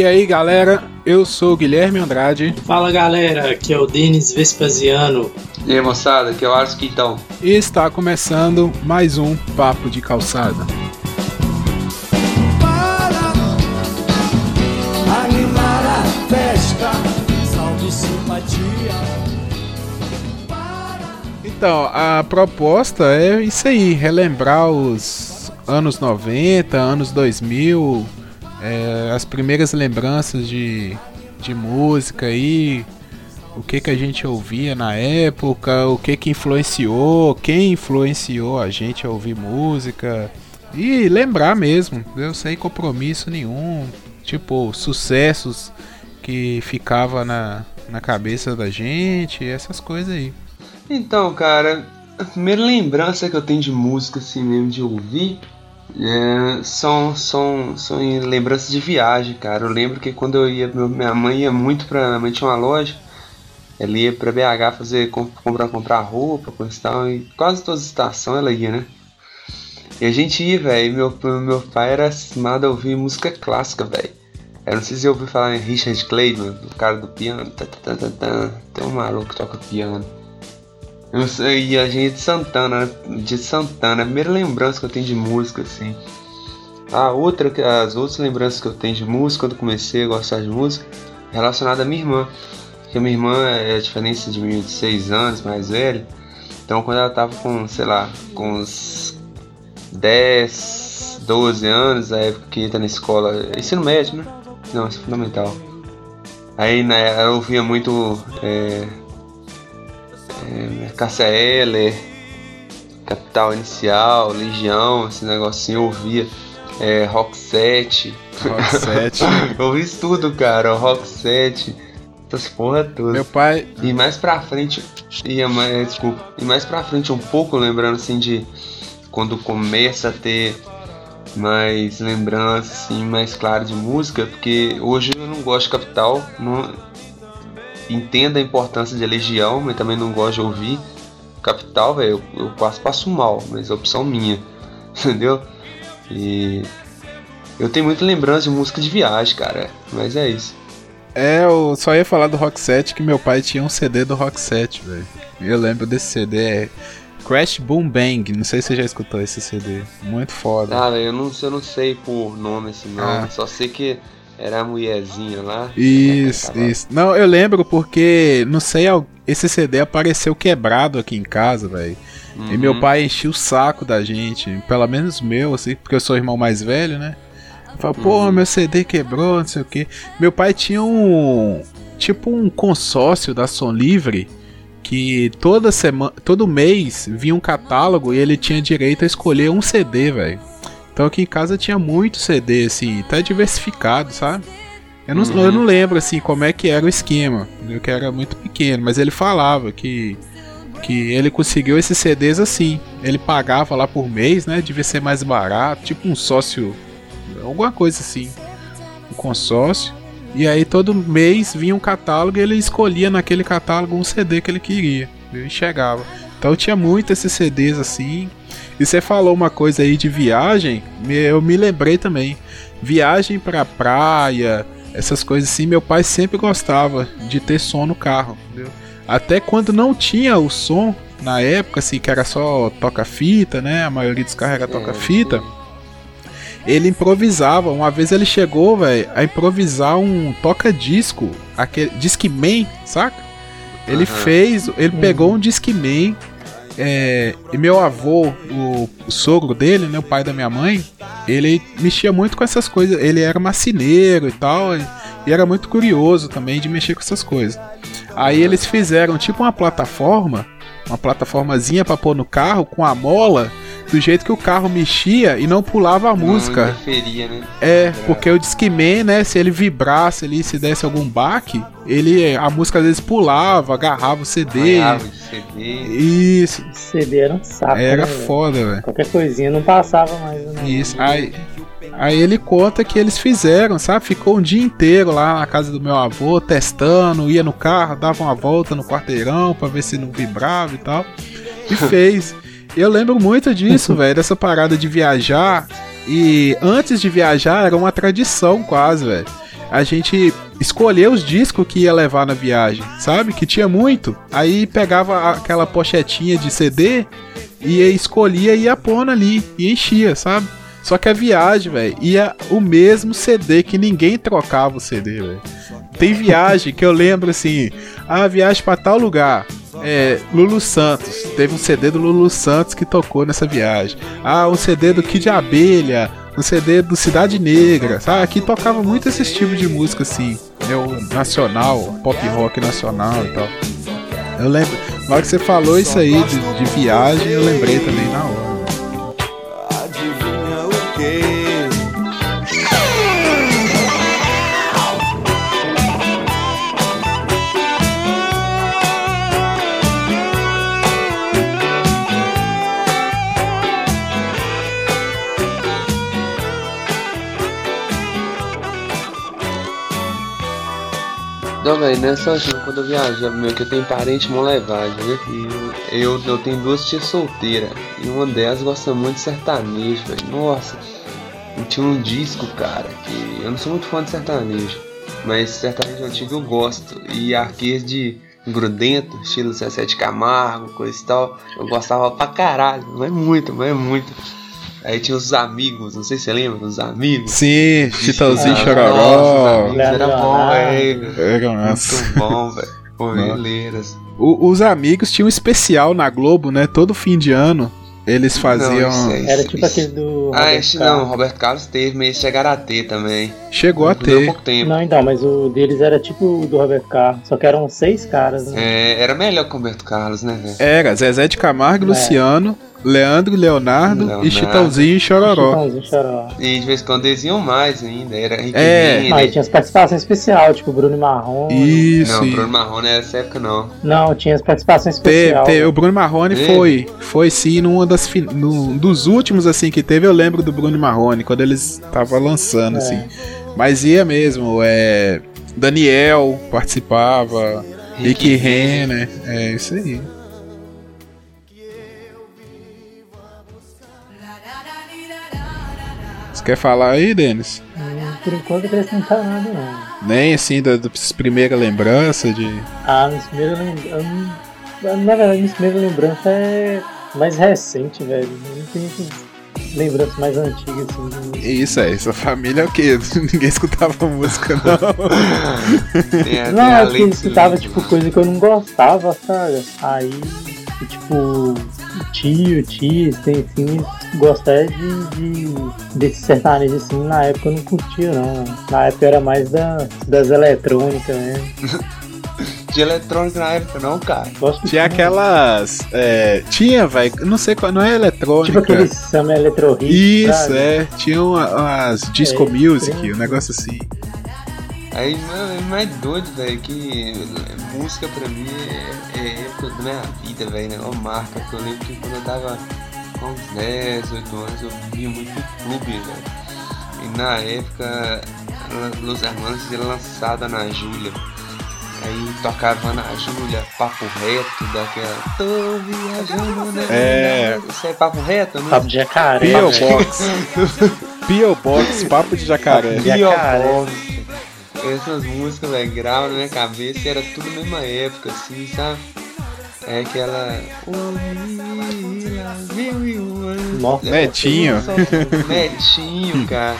E aí galera, eu sou o Guilherme Andrade. Fala galera, aqui é o Denis Vespasiano. E aí moçada, aqui é o Ars Quintão. E está começando mais um Papo de Calçada. Então, a proposta é isso aí, relembrar os anos 90, anos 2000, é, as primeiras lembranças de, de música aí, o que que a gente ouvia na época, o que que influenciou, quem influenciou a gente a ouvir música e lembrar mesmo, eu sem compromisso nenhum, tipo sucessos que ficava na, na cabeça da gente, essas coisas aí. Então, cara, a primeira lembrança que eu tenho de música, assim mesmo, de ouvir, é, são, são, são lembranças de viagem, cara. Eu lembro que quando eu ia, minha mãe ia muito pra. Minha mãe tinha uma loja, ela ia pra BH fazer, comprar, comprar roupa, coisa e tal, e quase todas as estações ela ia, né? E a gente ia, velho. Meu, meu pai era acostumado a ouvir música clássica, velho. Eu não sei se eu ouvi falar em Richard Clayton, o cara do piano. Tem um maluco que toca piano. Eu sei, e a gente é de Santana, de Santana, a primeira lembrança que eu tenho de música, assim. A outra, as outras lembranças que eu tenho de música, quando comecei a gostar de música, relacionada à minha irmã. Porque minha irmã é a diferença de mim de 6 anos, mais velha. Então quando ela tava com, sei lá, com uns 10, 12 anos, a época que entra na escola, ensino médio, né? Não, isso é fundamental. Aí né, ela ouvia muito é, é, Cássia Eller, Capital Inicial, Legião, esse negocinho eu ouvia. É, Rock 7. Rock 7. eu ouvi isso tudo, cara. Rock 7. Essas porra todas. Meu pai. E mais pra frente. Ia mais, desculpa. E mais pra frente um pouco, lembrando assim de. Quando começa a ter mais lembranças, assim, mais claro de música, porque hoje eu não gosto de Capital. Não, entendo a importância de Legião, mas também não gosto de ouvir. Capital, velho, eu, eu quase passo mal, mas é opção minha, entendeu? E eu tenho muita lembrança de música de viagem, cara, mas é isso. É, eu só ia falar do Rock 7 que meu pai tinha um CD do Rock 7, velho. Eu lembro desse CD, é Crash Boom Bang, não sei se você já escutou esse CD. Muito foda. Ah, eu não, eu não sei por nome assim, não. Ah. Só sei que era a mulherzinha lá. Isso, isso. Não, eu lembro porque, não sei, esse CD apareceu quebrado aqui em casa, velho. Uhum. E meu uhum. pai enchia o saco da gente, pelo menos meu, assim, porque eu sou o irmão mais velho, né? Pô, uhum. meu CD quebrou, não sei o que. Meu pai tinha um. Tipo um consórcio da Som Livre que toda semana, todo mês vinha um catálogo e ele tinha direito a escolher um CD, velho. Então aqui em casa tinha muito CD, assim, até diversificado, sabe? Eu não, uhum. eu não lembro, assim, como é que era o esquema, eu que era muito pequeno, mas ele falava que, que ele conseguiu esses CDs assim. Ele pagava lá por mês, né? Devia ser mais barato, tipo um sócio, alguma coisa assim, um consórcio. E aí todo mês vinha um catálogo e ele escolhia naquele catálogo um CD que ele queria. E chegava. Então tinha muito esses CDs assim. E você falou uma coisa aí de viagem, eu me lembrei também. Viagem pra praia, essas coisas assim, meu pai sempre gostava de ter som no carro, entendeu? Até quando não tinha o som, na época, assim, que era só toca-fita, né? A maioria dos carros era toca-fita. Ele improvisava. Uma vez ele chegou, velho, a improvisar um toca-disco, aquele Discman, saca? Ele uhum. fez, ele uhum. pegou um Discman é, e meu avô, o, o, sogro dele, né, o pai da minha mãe, ele mexia muito com essas coisas. Ele era marceneiro e tal, e, e era muito curioso também de mexer com essas coisas. Aí eles fizeram tipo uma plataforma, uma plataformazinha para pôr no carro com a mola do jeito que o carro mexia e não pulava a não música. Interferia, né? É, porque o Discman, né, se ele vibrasse ali, se desse algum baque, ele a música às vezes pulava, agarrava o CD. Agarrava o CD. Isso. O CD era um saco. Era né, foda, velho. Qualquer coisinha não passava mais. Né? Isso. Aí, Aí ele conta que eles fizeram, sabe? Ficou um dia inteiro lá na casa do meu avô, testando, ia no carro, dava uma volta no quarteirão para ver se não vibrava e tal. E fez. Eu lembro muito disso, velho, dessa parada de viajar. E antes de viajar era uma tradição quase, velho. a gente escolhia os discos que ia levar na viagem, sabe? Que tinha muito. Aí pegava aquela pochetinha de CD e escolhia e ia pondo ali e enchia, sabe? Só que a viagem, velho, ia o mesmo CD que ninguém trocava o CD, velho. Tem viagem que eu lembro assim, a ah, viagem para tal lugar. É, Lulu Santos. Teve um CD do Lulu Santos que tocou nessa viagem. Ah, um CD do Kid Abelha. Um CD do Cidade Negra. Sabe? Aqui tocava muito esse tipo de música assim. É o nacional, pop rock nacional e tal. Eu lembro. Na hora que você falou isso aí de, de viagem, eu lembrei também na hora. Não, velho, nessa assim, quando eu viajo, meu, que eu tenho parente em Molevade, né? E eu, eu, eu tenho duas tias solteiras. E uma delas gosta muito de sertanejo, velho. Nossa. E tinha um disco, cara, que eu não sou muito fã de sertanejo. Mas sertanejo antigo eu gosto. E arquês de grudento, estilo Zé de Camargo, coisa e tal. Eu gostava pra caralho, mas muito, mas muito. Aí tinha os amigos, não sei se você lembra dos amigos. Sim, Chitãozinho Chororó. Era bom, velho. Era Muito bom, velho. Ovelheiras. Os amigos tinham um especial na Globo, né? Todo fim de ano. Eles faziam. Não, é Era tipo aquele do. Ah, esse não, Roberto Carlos teve, mas chegaram a ter também. Chegou a ter. pouco tempo. Não, então, mas o deles era tipo o do Roberto Carlos, só que eram seis caras, né? É, era melhor que o Roberto Carlos, né, velho? Era, Zezé de Camargo, é. Luciano, Leandro, Leonardo, Leonardo. e Chitãozinho e Chororó. Chitãozinho e Chororó. E de vez em quando eles iam mais ainda, era é. Aí tinha as participações especiais, tipo Bruno Marrone. Isso. Não, Bruno Marrone nessa época não. Não, tinha as participações especiais. Teve, o Bruno Marrone é. foi, foi sim, numa das no, dos últimos assim que teve, eu lembro do Bruno Marrone, quando eles estavam lançando, é. assim. Mas ia mesmo, é. Daniel participava, Rick Renner, é isso aí. Você quer falar aí, Denis? Por enquanto acrescentar nada não. Nem assim das da primeiras lembranças de. Ah, minha primeira lembrança. Na verdade, minha primeira lembrança é mais recente, velho. Não tem lembranças mais antigas assim. Isso aí, sua família é o quê? Ninguém escutava música, não. é, não, é que escutava tipo coisa que eu não gostava, sabe? Aí, tipo, tio, tia, tem assim, gostar de, de desse sertanejo assim, na época eu não curtia não. Na época era mais da, das eletrônicas, né? de eletrônica na época, não, cara. Gosto tinha aquelas. É, tinha, velho. Não sei qual. Não é eletrônica. Tipo aqueles samba eletro Isso, sabe? é. Tinha umas disco é, music, um negócio assim. Aí, é mais doido, velho, que música pra mim é, é época da minha vida, velho, né? Uma marca que eu lembro que quando eu tava com uns 10, 8 anos eu via muito clube, velho. E na época, Los Hermanos era lançada na Júlia. Aí tocava na Júlia, papo reto, daquela. Tô viajando, né? É. Isso é papo reto, né? Papo de jacaré. Pio Box. Pio Box, papo de jacaré. Pio Box. Essas músicas, velho, gravam na minha cabeça e era tudo na mesma época, assim, sabe? É aquela. Nossa, Netinho. Netinho, cara.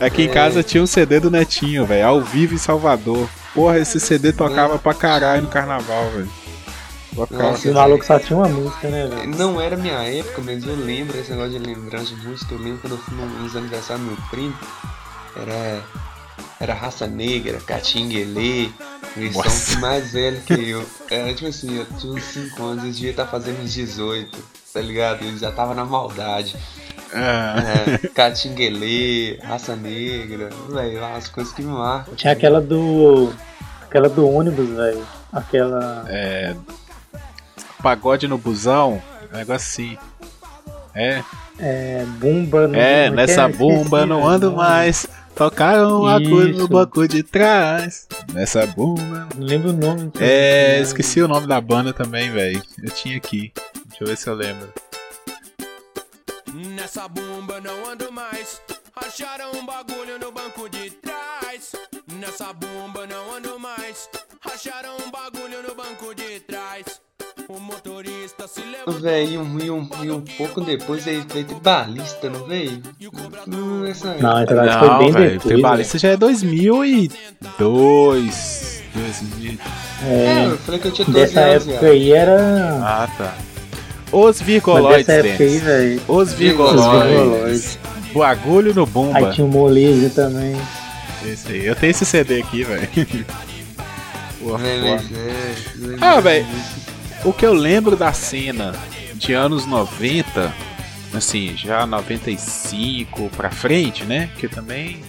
Aqui é. em casa tinha um CD do Netinho, velho, ao vivo em Salvador. Porra, esse CD tocava é. pra caralho no carnaval, velho. Nossa, o maluco só tinha uma música, né, velho? Não era minha época, mas eu lembro esse negócio de lembrança de música. Eu lembro quando eu fui nos aniversários do meu primo. Era era raça negra, catinguelê, eles Nossa. são mais velhos que eu. Era tipo assim, eu tinha uns 5 anos, eles deviam estar fazendo uns 18, tá ligado? Eles já estavam na maldade. Ah. É, catinguelê, raça negra, velho, as coisas que me marcam. Tinha aquela do. aquela do ônibus, velho. Aquela. É. Pagode no busão, um negócio assim. É. É, bumba no É, nessa bumba não ando mais. Tocaram uma coisa no banco de trás. Nessa bunda. Não lembro o nome. É, esqueci o nome da banda também, velho. Eu tinha aqui. Deixa eu ver se eu lembro. Nessa bomba não ando mais. Acharam um bagulho no banco de trás. nessa bomba não ando mais. Racharam um bagulho no banco de trás. O motorista se. Véi, um, e, um, e um pouco depois ele veio tribalista, não veio? Não, essa Não, essa que foi Não, bem velho. depois. Tribalista já é 2002. 2000. É, É, eu falei que eu tinha 12 dessa anos, época aí era. Ah, tá. Os Mas virgoloides, dessa época aí. Os Virgoloides. virgoloides. Bagulho no Aí Bumba. tinha o molejo também. Esse aí. Eu tenho esse CD aqui, velho. Véi, Ah, velho. O que eu lembro da cena de anos 90, assim, já 95 pra frente, né? Que também,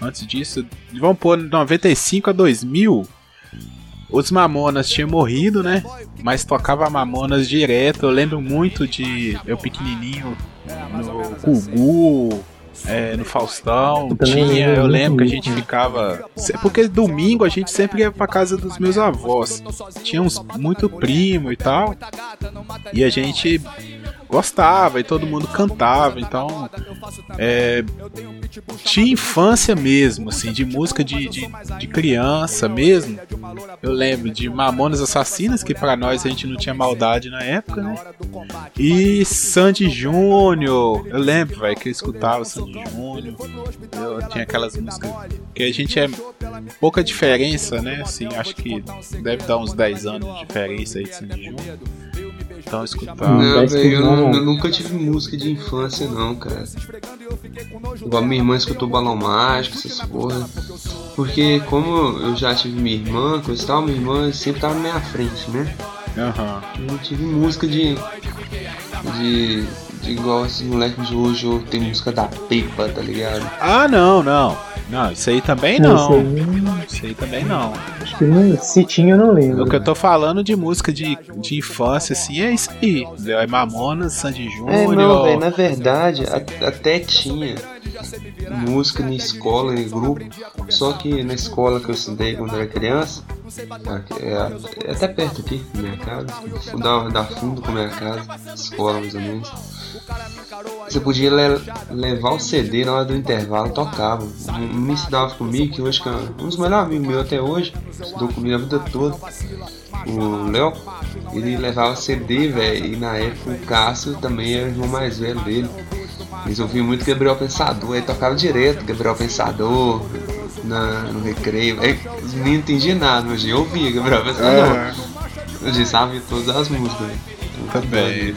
antes disso, vamos pôr 95 a 2000, os Mamonas tinham morrido, né? Mas tocava Mamonas direto. Eu lembro muito de eu pequenininho no Gugu, é, no Faustão. Tinha, eu lembro que a gente ficava. Porque domingo a gente sempre ia pra casa dos meus avós. Tinha uns muito primo e tal. E a gente gostava e todo mundo cantava. Então, é, tinha infância mesmo, assim, de música de, de, de criança mesmo. Eu lembro de Mamonas Assassinas, que pra nós a gente não tinha maldade na época, né? E Sandy Júnior. Eu lembro, velho, que eu escutava Sandy Júnior. Eu tinha aquelas músicas. Que a gente é pouca diferença, né? Assim, acho que deve dar uns 10 anos de diferença aí de Sandy Júnior. Então. Hum. Não, velho, eu, não. eu nunca tive música de infância, não, cara. Igual minha irmã escutou Balão Mágico, essas porra. Porque como eu já tive minha irmã, coisa e tal, minha irmã sempre tava na minha frente, né? Aham. Eu não tive música de. de. de igual esses moleques de hoje, ou tem música da Pepa, tá ligado? Ah, não, não. Não, isso aí também Não, não. Aí também não. Acho que não, se tinha, eu não lembro. O que eu tô falando de música de, de infância, assim, é isso aí. É Mamonas, Sandy Júnior. É, não, velho, na verdade, a- até tinha música na escola, em grupo, só que na escola que eu estudei quando era criança, é, é até perto aqui, da minha casa, dá, dá fundo com a minha casa, escola mais ou menos. Você podia le- levar o CD na hora do intervalo, tocava. Me estudava comigo, que hoje que é um dos melhores amigos meus até hoje, estudou comigo a vida toda. O Léo, ele levava CD, velho, e na época o Cássio também era o irmão mais velho dele. Eles ouviam muito Gabriel Pensador, aí tocava direto Gabriel Pensador na, no recreio. Aí os meninos não entendiam nada, mas eu ouvia Gabriel Pensador. É, Eu já sabia todas as músicas. Também.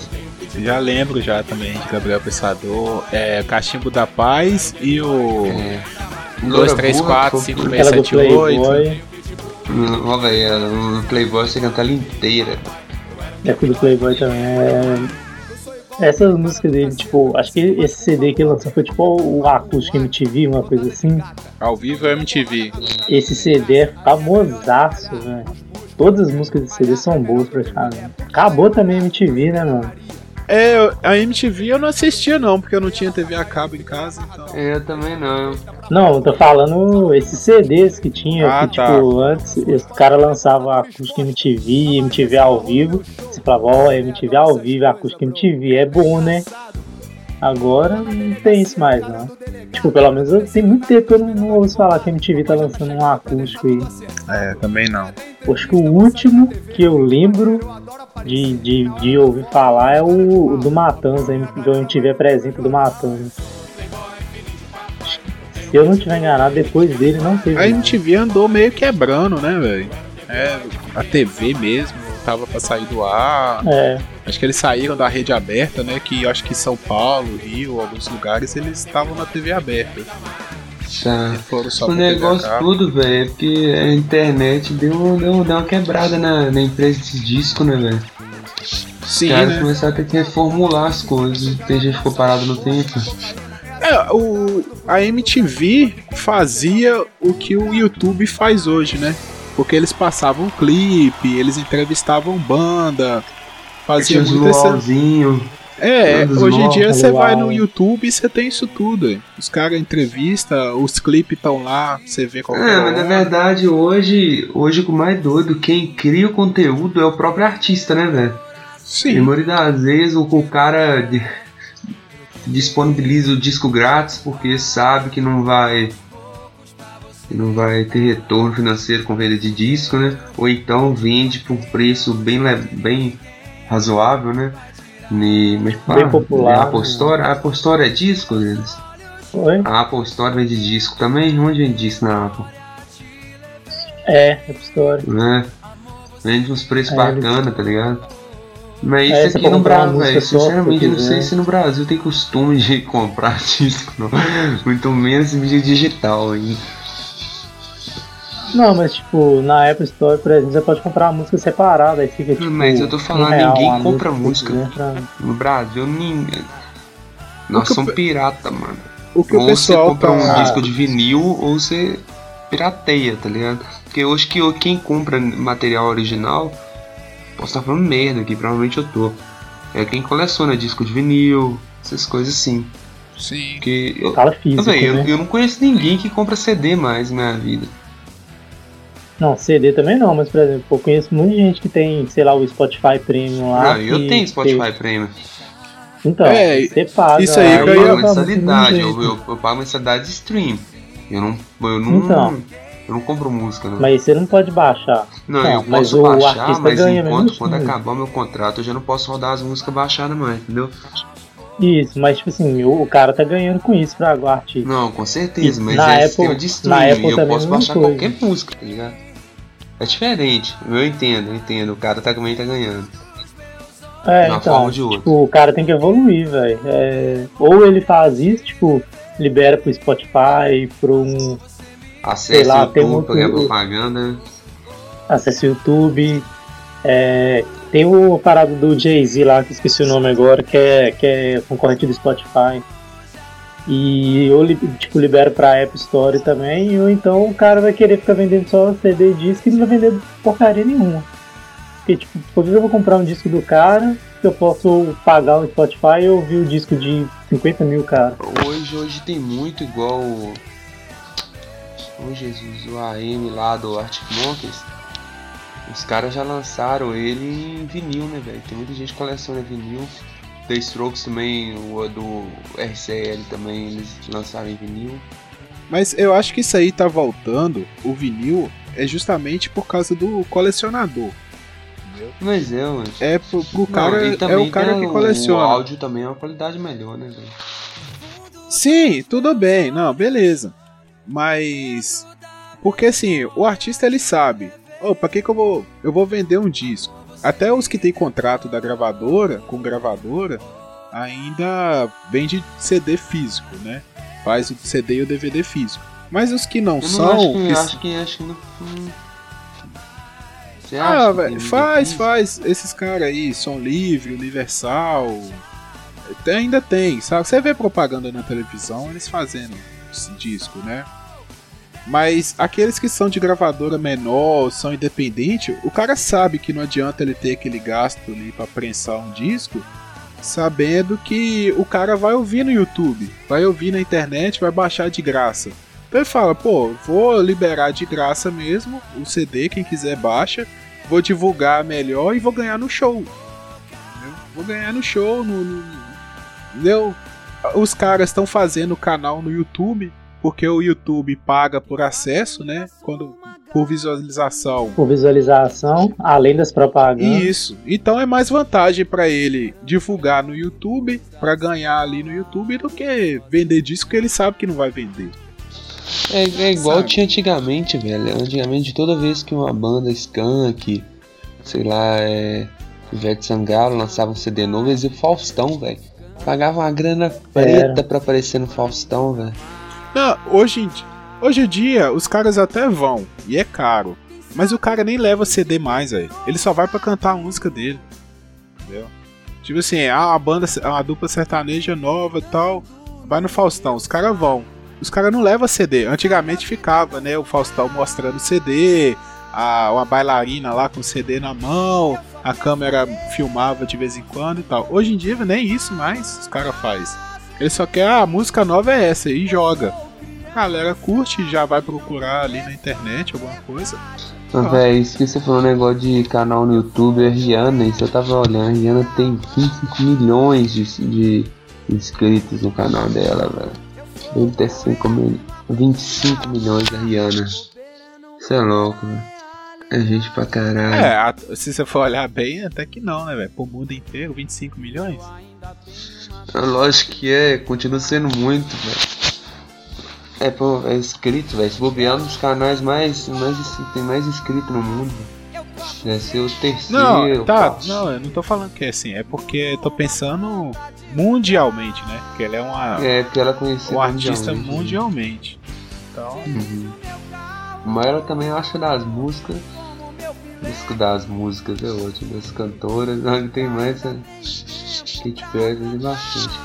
já lembro já também de Gabriel Pensador, é, Cachimbo da Paz e o É. 1, Loura 2, 3, Burra, 4, que 5, foi- 6, Aquela do 7, 8. Playboy. Ó, velho, o Playboy você canta ela inteira. É do Playboy também. É... Essas músicas dele, tipo, acho que esse CD que ele lançou foi tipo o acústico MTV, uma coisa assim. Ao vivo é MTV. Esse CD é famosaço, velho. Todas as músicas desse CD são boas praticamente. Acabou também a MTV, né, mano? É, a MTV eu não assistia não, porque eu não tinha TV a cabo em casa, então. Eu também não. Não, eu tô falando esses CDs que tinha, Ah, que tá. tipo, antes esse cara lançava acústica MTV, MTV ao vivo. Você falava, ó, MTV ao vivo, acústica MTV, é bom, né? Agora não tem isso mais, não. Tipo, pelo menos eu- tem muito tempo que eu não, não ouço falar que a MTV tá lançando um acústico aí. É, também não. Acho que o último que eu lembro de, de, de ouvir falar é o, o do Matanza, que o MTV apresenta do Matanza. Se eu não estiver enganado, depois dele não teve. A. MTV andou meio quebrando, né, velho? É, a TV mesmo tava pra sair do ar. É, Acho que eles saíram da rede aberta, né? Que eu acho que São Paulo, Rio, alguns lugares eles estavam na TV aberta. Tá. O negócio tudo, velho, é porque a internet deu, deu, deu uma quebrada na, na empresa de disco, né, velho? Os Sim, caras né? começaram a ter que reformular as coisas. Tem gente que ficou parado no tempo. É, o, a MTV fazia o que o YouTube faz hoje, né? Porque eles passavam clipe, eles entrevistavam banda, faziam muito luauzinho. É, hoje em dia você vai no YouTube e você tem isso tudo. hein? Os caras entrevista, os clipes estão lá, você vê qualquer É, mas na verdade hoje, hoje o mais doido, quem cria o conteúdo é o próprio artista, né, velho? A Sim, maioria das vezes o, o cara disponibiliza o disco grátis porque sabe que não vai que não vai ter retorno financeiro com venda de disco, né? Ou então vende por um preço bem, bem razoável, né? E, mas, bem popular. A Apple Store, a Apple Store é disco deles? Oi? A Apple Store vende disco também? Onde vende disco na Apple? É, App Store. Né? Vende uns preços É, bacanas, tá ligado? Mas É, isso aqui no Brasil, velho, sinceramente, eu não sei se no Brasil tem costume de comprar disco, não. Muito menos mídia digital aí. Não, mas tipo, na App Store, por exemplo, você pode comprar a música separada, aí fica tipo. Mas eu tô falando, um real ninguém a compra música. No Brasil, ninguém. Nós que eu somos pe- pirata, mano. O que o ou você pessoal compra um tá. disco de vinil ou você pirateia, tá ligado? Porque hoje que eu- quem compra material original, posso estar falando merda aqui, provavelmente eu tô. É quem coleciona disco de vinil, essas coisas assim. Sim. Porque eu, Fala físico, eu, né? eu não conheço ninguém que compra CD mais na minha vida. Não, CD também não, mas por exemplo, eu conheço muita gente que tem, sei lá, o Spotify Premium lá. não, eu que- tenho Spotify que- Premium. Então, É, você paga. isso aí Eu que eu pago mensalidade, eu, eu, eu pago mensalidade de stream. Eu não. Eu não, Então. Eu não compro música, não. Mas você não pode baixar. Não, Não, eu posso baixar, mas enquanto quando assim. acabar meu contrato, eu já não posso rodar as músicas baixadas mais, entendeu? Isso, mas tipo assim, o, o cara tá ganhando com isso pra o artista. Não, com certeza, E mas na é Apple- sistema de na streaming. Eu posso é mesma baixar coisa. qualquer música, tá ligado? É diferente, eu entendo, eu entendo. O cara tá, também tá ganhando. É, de uma então, forma ou de outra. tipo, o cara tem que evoluir, velho. É, ou ele faz isso, tipo, libera pro Spotify, pro um Acesse lá, o tem YouTube um- pra ganhar propaganda. acesso ao YouTube. É, tem o parado do Jay-Z lá, que esqueci o nome agora, que é, que é concorrente do Spotify. E eu tipo, libero pra App Store também, ou então o cara vai querer ficar vendendo só CD e disco e não vai vender porcaria nenhuma. Porque, tipo, por que eu vou comprar um disco do cara que eu posso pagar o Spotify e ouvir o disco de 50 mil, cara? Hoje, hoje tem muito igual. O- Oh Jesus, o AM lá do Arctic Monkeys. Os caras já lançaram ele em vinil, né, velho? Tem muita gente que coleciona vinil. The Strokes também, o do RCL também, eles lançaram em vinil. Mas eu acho que isso aí tá voltando, o vinil, é justamente por causa do colecionador. Mas é, mano. É pro, pro Não, cara, e é o cara que O coleciona. áudio também é uma qualidade melhor, né, velho? Sim, tudo bem, não, beleza. Mas porque assim, o artista ele sabe, oh, para que que eu vou eu vou vender um disco? Até os que tem contrato da gravadora, com gravadora, ainda vende CD físico, né? Faz o CD e o DVD físico. Mas os que não, não são, acho que, que- acho que acho que não. Você acha ah, que velho, faz, faz. Esses caras aí, Som Livre, Universal, ainda tem, sabe? Você vê propaganda na televisão, eles fazendo esse disco, né? Mas aqueles que são de gravadora menor, são independente, o cara sabe que não adianta ele ter aquele gasto ali pra prensar um disco, sabendo que o cara vai ouvir no YouTube, vai ouvir na internet, vai baixar de graça. Então ele fala, pô, vou liberar de graça mesmo o CD, quem quiser baixa, vou divulgar melhor e vou ganhar no show. Entendeu? Vou ganhar no show, no, no- entendeu? Os caras estão fazendo canal no YouTube, porque o YouTube paga por acesso, né? Quando por visualização. Por visualização, além das propagandas. Isso. Então é mais vantagem pra ele divulgar no YouTube, pra ganhar ali no YouTube, do que vender disco que ele sabe que não vai vender. É, é igual Sabe? tinha antigamente, velho. Antigamente, toda vez que uma banda skunk, sei lá, é. Ivete Sangalo lançava um CD novo, eles iam Faustão, velho. Pagavam uma grana preta pra aparecer no Faustão, velho. Não, hoje hoje em dia os caras até vão, e é caro. Mas o cara nem leva CD mais, velho. Ele só vai pra cantar a música dele. Entendeu? Tipo assim, ah, a banda, a dupla sertaneja nova e tal, vai no Faustão, os caras vão. Os caras não levam CD. Antigamente ficava, né, o Faustão mostrando CD, a, uma bailarina lá com CD na mão, a câmera filmava de vez em quando e tal. Hoje em dia nem isso mais os caras faz. Ele só quer, ah, a música nova é essa e joga. A galera curte e já vai procurar ali na internet alguma coisa. Ah. velho, isso que você falou, negócio de canal no YouTube, a Rihanna, isso eu tava olhando, a Rihanna tem 25 milhões de, de inscritos no canal dela, velho. 35, mil, 25 milhões da Rihanna. Isso é louco, velho. É gente pra caralho. É, se você for olhar bem, até que não, né, velho? Pro mundo inteiro, 25 milhões? É Lógico que é, continua sendo muito, velho. É, pô, é inscrito, velho. Se bobear é um dos canais mais, mais tem mais inscrito no mundo. Deve ser o terceiro. Não, tá, quarto. não, eu não tô falando que é assim, é porque eu tô pensando mundialmente, né? Porque ela é uma, É, porque ela é conhecida um artista mundialmente, né? mundialmente. Então, Uhum. Mas ela também acha das músicas. Disco das músicas é ótimo, das cantoras. Não, tem mais a Katy Perry tem bastante.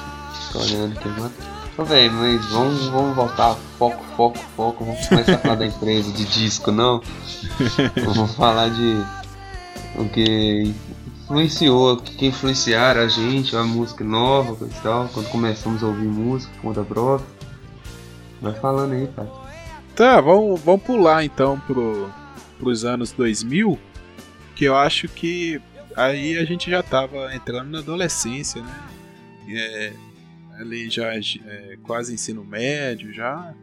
Tô olhando aqui agora. Ô velho, mas vamos, vamos voltar. Foco, foco, foco. Vamos começar a falar da empresa de disco, não. Vamos falar de o que influenciou, o que influenciaram a gente, a música nova e tal. Quando começamos a ouvir música, conta própria. Vai falando aí, cara. tá, vamos, vamos pular então pro, pros anos 2000, que eu acho que aí a gente já tava entrando na adolescência, né? É, ali já é, quase ensino médio já.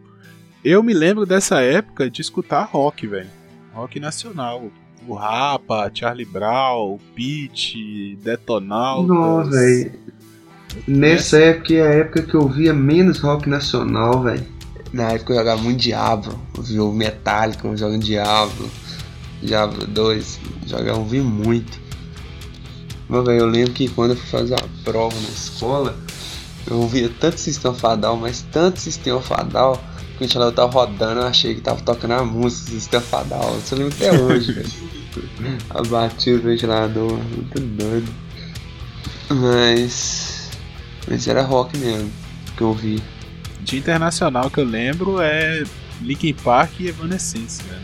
Eu me lembro dessa época de escutar rock, velho. Rock nacional. O Rapa, Charlie Brown, Pete, Detonautas. Não, velho. Nessa época é a época que eu via menos rock nacional, velho. Na época eu jogava muito Diablo, eu via o Metallica jogando Diablo, Diablo 2, jogava, eu vi muito. Mas, velho, eu lembro que quando eu fui fazer a prova na escola, eu ouvia tanto Sistema Fadal, mas tanto Sistema Fadal, que gente lá tava rodando, eu achei que tava tocando a música do Sistema Fadal. Isso eu lembro até hoje, velho. A batida do ventilador, muito doido. Mas. Mas era rock mesmo que eu ouvi. De internacional que eu lembro é Linkin Park e Evanescence, velho.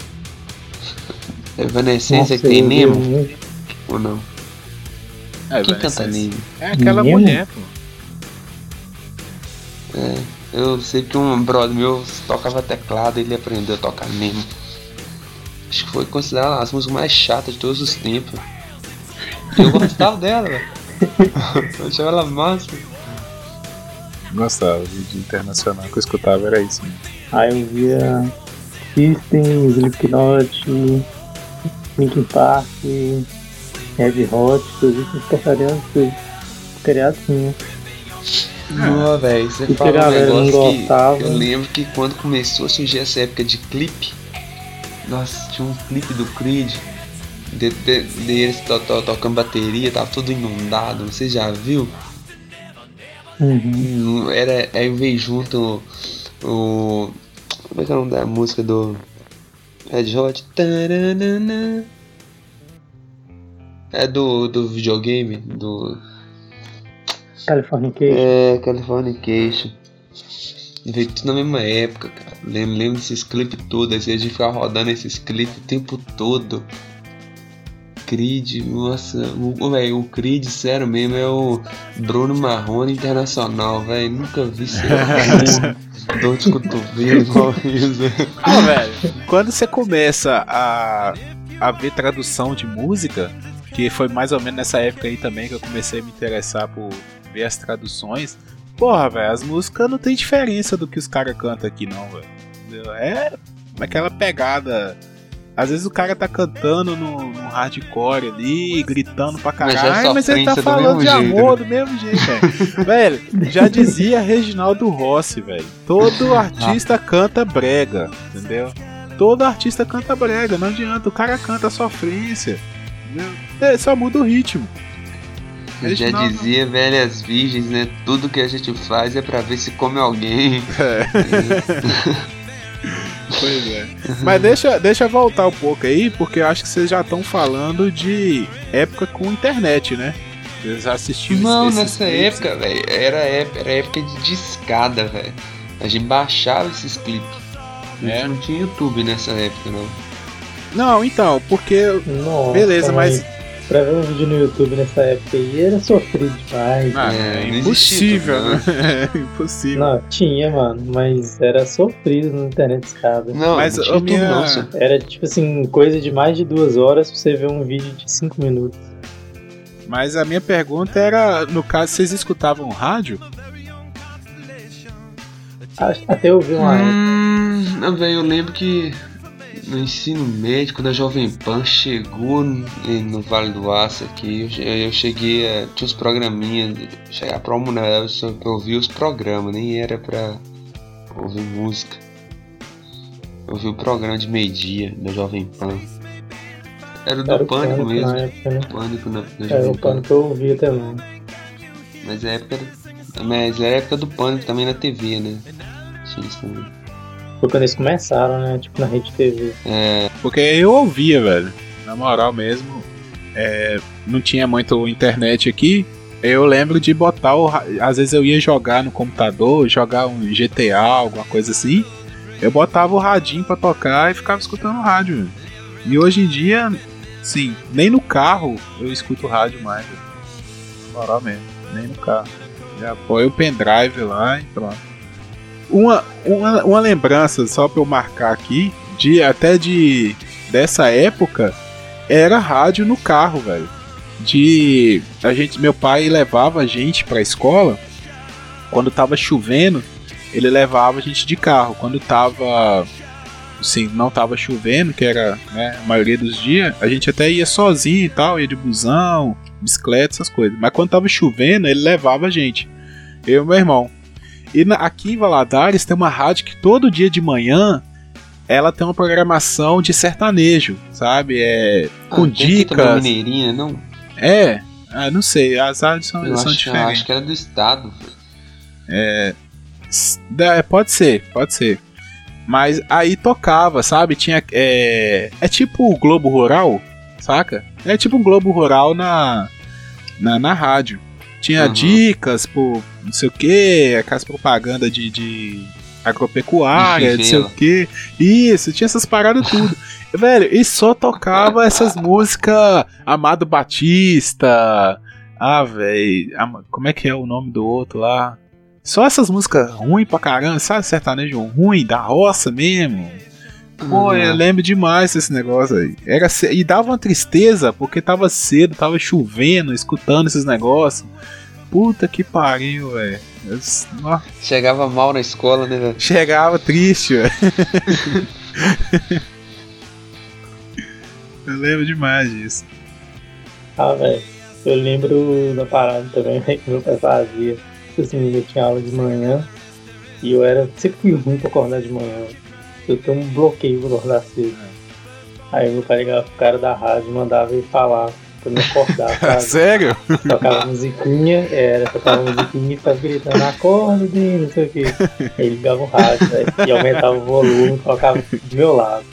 Evanescência Nossa, que tem Nemo? Ou não? É, Quem canta. Nemo? É aquela Nemo? mulher, pô. É, eu sei que um brother meu tocava teclado e ele aprendeu a tocar Nemo. Acho que foi considerada as músicas mais chatas de todos os tempos. E eu gostava dela, velho. Eu achava ela massa. Gostava de internacional que eu escutava era isso mesmo. Aí eu via System, Slipknot, Linkin Park, Heavy Hot, tudo isso porcaria, tudo porcaria assim. Não, velho, você que a falou um negócio que gostava. eu lembro que quando começou a surgir essa época de clipe, nossa, tinha um clipe do Creed, de, de, deles to, to, tocando bateria, tava tudo inundado, você já viu? Uhum. Era, aí veio junto o. Como é que é o nome da música do Red Hot? Taranana. É do, do videogame, do. Californication. É, Californication. Veio tudo na mesma época, cara. Lembro, lembro desses clipes todos, às vezes de ficar rodando esses clipes o tempo todo. Creed, nossa, o, véio, o Creed, sério mesmo, é o Bruno Marrone Internacional, velho. Nunca vi dor de cotovelo igual isso. Ah, velho, quando você começa a, a ver tradução de música, que foi mais ou menos nessa época aí também que eu comecei a me interessar por ver as traduções, porra, velho, as músicas não tem diferença do que os caras cantam aqui, não, velho. É aquela pegada. Às vezes o cara tá cantando no, no hardcore ali, gritando pra Mas é caralho, mas, ele tá falando de jeito, amor do mesmo jeito, velho. velho, já dizia Reginaldo Rossi, velho. Todo artista canta brega, entendeu? Todo artista canta brega, não adianta, o cara canta sofrência, entendeu? É, só muda o ritmo. Eu já dizia velhas virgens, né? Tudo que a gente faz é pra ver se come alguém. Pois é. Mas deixa, deixa eu voltar um pouco aí, porque eu acho que vocês já estão falando de época com internet, né? Vocês já assistiram Não, esses nessa clipes? época, velho, era, ép- era época de discada, velho. A gente baixava esses clipes. A gente É. não tinha YouTube nessa época, não. Não, então, porque. Nossa, Beleza, mas. Pra ver um vídeo no YouTube nessa época aí era sofrido demais. Ah, É, é, não impossível, existia né? É impossível. Não, tinha, mano, mas era sofrido na internet escada. Não, Mas não a tinha YouTube, minha-. Era tipo assim, coisa de mais de duas horas pra você ver um vídeo de cinco minutos. Mas a minha pergunta era: no caso, vocês escutavam rádio? Acho- Até eu vi uma época. Hum, não, velho, eu lembro que no ensino médio, quando a Jovem Pan chegou no, Vale do Aço aqui, eu, che- eu cheguei a. Tinha uns programinhas, chegar pra uma só pra ouvir os programas, nem era pra ouvir música. Eu ouvi o programa de meio-dia da Jovem Pan. Era do Era Pânico pânico mesmo. época, né? Pânico na, na Era Jovem o pano que eu ouvia também. Mas é época. Mas era época do Pânico também na TV, né? Tinha isso também. Foi quando eles começaram, né? Tipo na Rede TV. É, Porque eu ouvia, velho. Na moral mesmo. é, não tinha muito internet aqui. Eu lembro de botar o. Às vezes eu ia jogar no computador, jogar um GTA, alguma coisa assim. Eu botava o radinho pra tocar e ficava escutando rádio. velho. E hoje em dia, sim, nem no carro eu escuto rádio mais. velho. Na moral mesmo, nem no carro. Já põe o pendrive lá e pronto. Uma, uma, uma lembrança, só pra eu marcar aqui, de até de dessa época, era rádio no carro, velho. De. A gente, meu pai levava a gente pra escola. Quando tava chovendo, ele levava a gente de carro. Quando tava. Assim, não tava chovendo, que era né, a maioria dos dias, a gente até ia sozinho e tal, ia de busão, bicicleta, essas coisas. Mas quando tava chovendo, ele levava a gente. Eu e meu irmão. E na- aqui em Valadares tem uma rádio que todo dia de manhã ela tem uma programação de sertanejo, sabe? É com ah, também dicas. Mineirinha, não? É, ah, não sei, as rádios são, Eu são acho, eu diferentes. acho que era do estado. S- da- pode ser, pode ser. Mas aí tocava, sabe? Tinha. É, é tipo o Globo Rural, saca? É tipo um Globo Rural na, na, na rádio. Tinha Uhum. dicas por não sei o que, aquelas propagandas de, de agropecuária, não sei o fivela. que. Isso, tinha essas paradas tudo. Velho, e só tocava essas músicas Amado Batista. Ah, velho. Como é que é o nome do outro lá? Só essas músicas ruins pra caramba, sabe? Sertanejo ruim, da roça mesmo. Pô, Uhum. eu lembro demais desse negócio aí. Era E dava uma tristeza, porque tava cedo, tava chovendo, escutando esses negócios. Puta que pariu, velho. Chegava mal na escola, né, velho? Chegava triste, velho. eu lembro demais disso. Ah, velho. Eu lembro da parada também que meu pai fazia. Tipo assim, eu tinha aula de manhã e eu era sempre fui ruim pra acordar de manhã. Eu tenho um bloqueio pra acordar cedo. Aí meu pai ligava pro cara da rádio mandava ele falar pra me acordar, sabe? Sério? Tocava musiquinha, era, tocava musiquinha e ficava gritando, acorda, Dino, não sei o quê. Aí ele ligava o rádio, velho, e aumentava o volume, colocava do meu lado.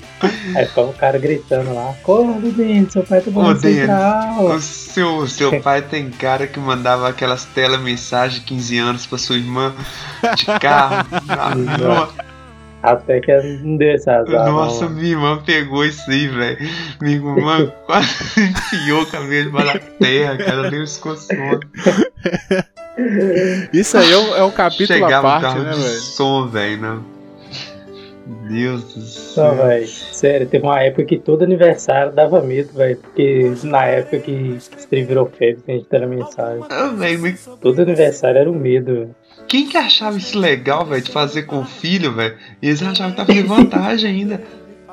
Aí ficava o cara gritando lá, acorda, Dino, seu pai tá central. O seu, seu pai tem cara que mandava aquelas telemensagem 15 anos pra sua irmã de carro. Ah, no- Até que não deu esse azar. Nossa, não. minha irmã pegou isso aí, velho. Minha irmã quase enfiou o cabelo da terra, cara. Deu escoçou. Isso aí é um, é um capítulo à Chegava um parte, carro né, de velho? som, velho. Não. Deus do Não, céu. velho. Sério, teve uma época que todo aniversário dava medo, velho. Porque na época que esse trem virou febre, que a gente era mensagem. Ah, velho, mas Todo aniversário era um medo, velho. Quem que achava isso legal, velho, de fazer com o filho, velho? Eles achavam que tava de vantagem ainda.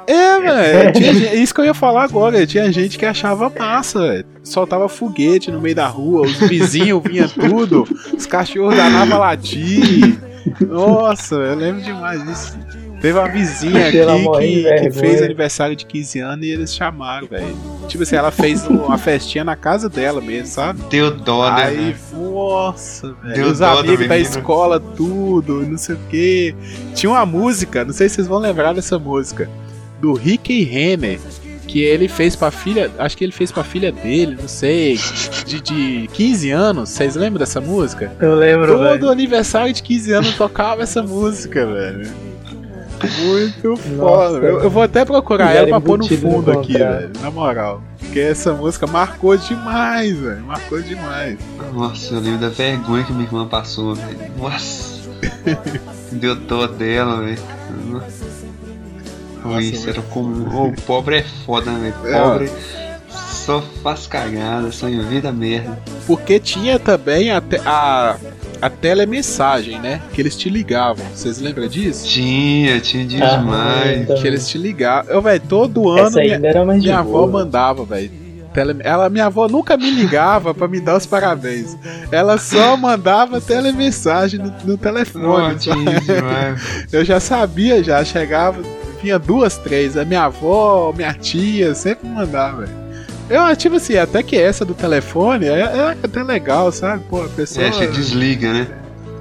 É, velho. tinha gente- Isso que eu ia falar agora. Tinha gente que achava massa, velho. Soltava foguete no meio da rua, os vizinhos vinham tudo, os cachorros danavam latir. Nossa, eu lembro demais disso. Teve uma vizinha aqui que, que fez aniversário de 15 anos e eles chamaram, velho. Tipo assim, ela fez uma festinha na casa dela mesmo, sabe? Deu dó, né? Aí, nossa, velho. Deu Os amigos da escola, tudo, não sei o que. Tinha uma música, não sei se vocês vão lembrar dessa música, do Rick Renner, que ele fez pra filha, acho que ele fez pra filha dele, não sei, de, de 15 anos. Vocês lembram dessa música? Eu lembro, Todo velho. aniversário de 15 anos tocava essa música, velho. Muito foda. Eu, eu vou até procurar ela pra pôr no embutido no fundo aqui, velho. Na moral. Porque essa música marcou demais, velho. Marcou demais. Nossa, eu lembro da vergonha que minha irmã passou, velho. Nossa. Deu dó dela, velho. Nossa, Isso era comum. O pobre é foda, né? É, Pobre só faz cagada, só inventa merda. Porque tinha também até a, a telemensagem, né? Que eles te ligavam. Vocês lembram disso? Tinha, tinha Ah, demais. então. Que eles te ligavam. Eu, velho, todo ano Essa minha, era mais minha avó mandava, velho. Tele... Ela, minha avó nunca me ligava pra me dar os parabéns. Ela só mandava telemensagem no, no telefone. Tinha. Eu já sabia, já chegava, vinha duas, três. A minha avó, minha tia, sempre mandava. Eu, tipo assim, até que essa do telefone é, é até legal, sabe? Pô, a pessoa. É, você desliga, né?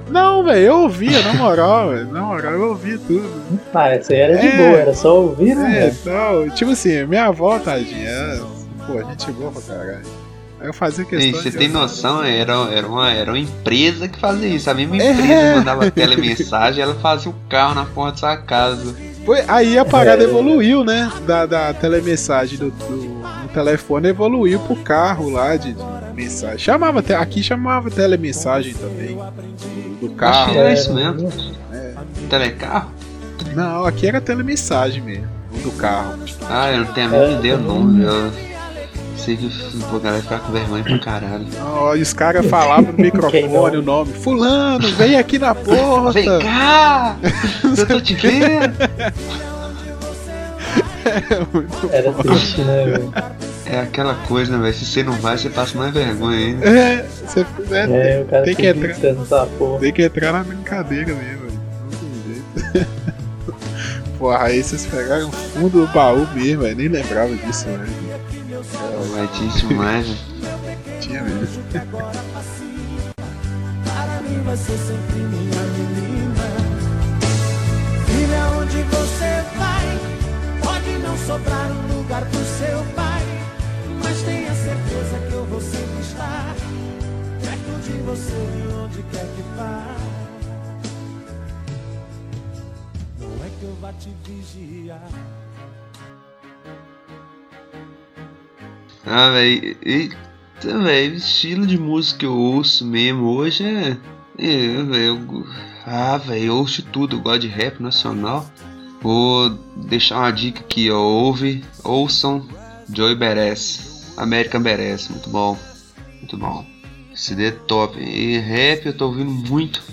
Não, velho, eu ouvia, na moral, velho. Na moral, eu ouvia tudo. Ah, essa aí era de É. boa, era só ouvir, né? É, não, tipo assim, minha avó, tadinha, é, pô, gente boa pra caralho. Aí eu fazia questão. Ei, você de- tem noção, era, era, uma, era uma empresa que fazia isso. A mesma É. empresa mandava telemensagem, ela fazia o carro na porta da sua casa. Foi, aí a parada É. evoluiu, né? Da, da telemensagem do, do, do telefone evoluiu pro carro lá de, de mensagem. Chamava, te- aqui chamava telemensagem também. Do, do Acho carro. que era É, isso mesmo. Telecarro? Não, aqui era telemensagem mesmo. o Do carro. Ah, eu não tenho a mínima É, ideia o também. nome. Eu sei que pô, a galera ficar com vergonha pra caralho. Ó, e os caras falavam no microfone não? o nome. Fulano, vem aqui na porta. Vem cá! Eu tô te vendo! Era triste, né, velho? É aquela coisa, né, velho? Se você não vai, você passa mais vergonha ainda. É, você, é, É, o cara Tem que entrar. gritando essa porra. Tem que entrar na brincadeira mesmo, velho. Não tem jeito. Porra, aí vocês pegaram o fundo do baú mesmo, velho. Nem lembrava disso, velho. Vai disso demais, velho. Tinha mesmo. Para mim vai ser sempre sobrar um lugar pro seu pai. Mas tenha certeza que eu vou sempre estar perto de você e onde quer que vá. Não é que eu vá te vigiar. Ah, velho. Eita, velho. Estilo de música que eu ouço mesmo hoje é. É, velho. Ah, velho. Eu ouço tudo. Eu gosto de rap nacional. Vou deixar uma dica aqui, ó. Ouve, ouçam Joey Beres. American Beres. Muito bom. Muito bom. CD é top. E rap eu tô ouvindo muito.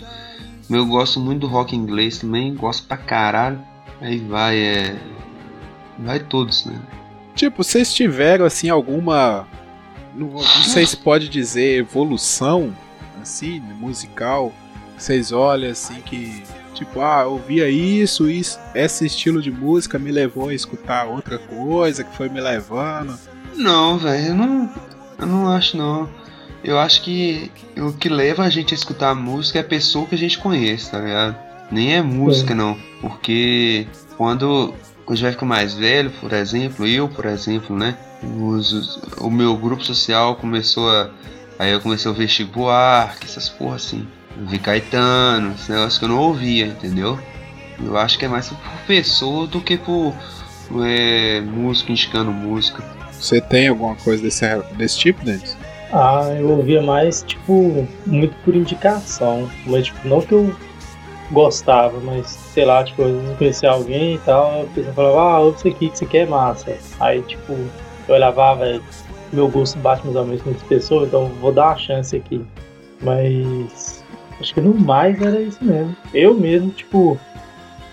Eu gosto muito do rock inglês também. Gosto pra caralho. Aí vai, é. Vai todos, né? Tipo, vocês tiveram, assim, alguma. Não, não sei se pode dizer evolução, assim, musical. Vocês olham, assim, que. Tipo, ah, eu ouvia isso, isso, esse estilo de música me levou a escutar outra coisa que foi me levando. Não, velho, eu não, eu não acho não. Eu acho que o que leva a gente a escutar música é a pessoa que a gente conhece, tá ligado? Nem é música não, porque quando quando a gente vai ficar mais velho, por exemplo, eu, por exemplo, né? os- os- o meu grupo social começou a. Aí eu comecei a ouvir Chico Buarque, essas porra assim. Vi Caetano, esse negócio que eu não ouvia, entendeu? Eu acho que é mais por pessoa do que por é, músico indicando música. Você tem alguma coisa desse, desse tipo, Denis? Ah, eu ouvia mais, tipo, muito por indicação. Mas, tipo, não que eu gostava, mas, sei lá, tipo, às vezes eu conhecia alguém e tal, a pessoa falava, ah, ouve isso aqui que você quer massa. Aí, tipo, eu olhava, ah, velho, meu gosto bate mais ou menos com muitas pessoas, então vou dar uma chance aqui. Mas, acho que no mais era isso mesmo. Eu mesmo, tipo,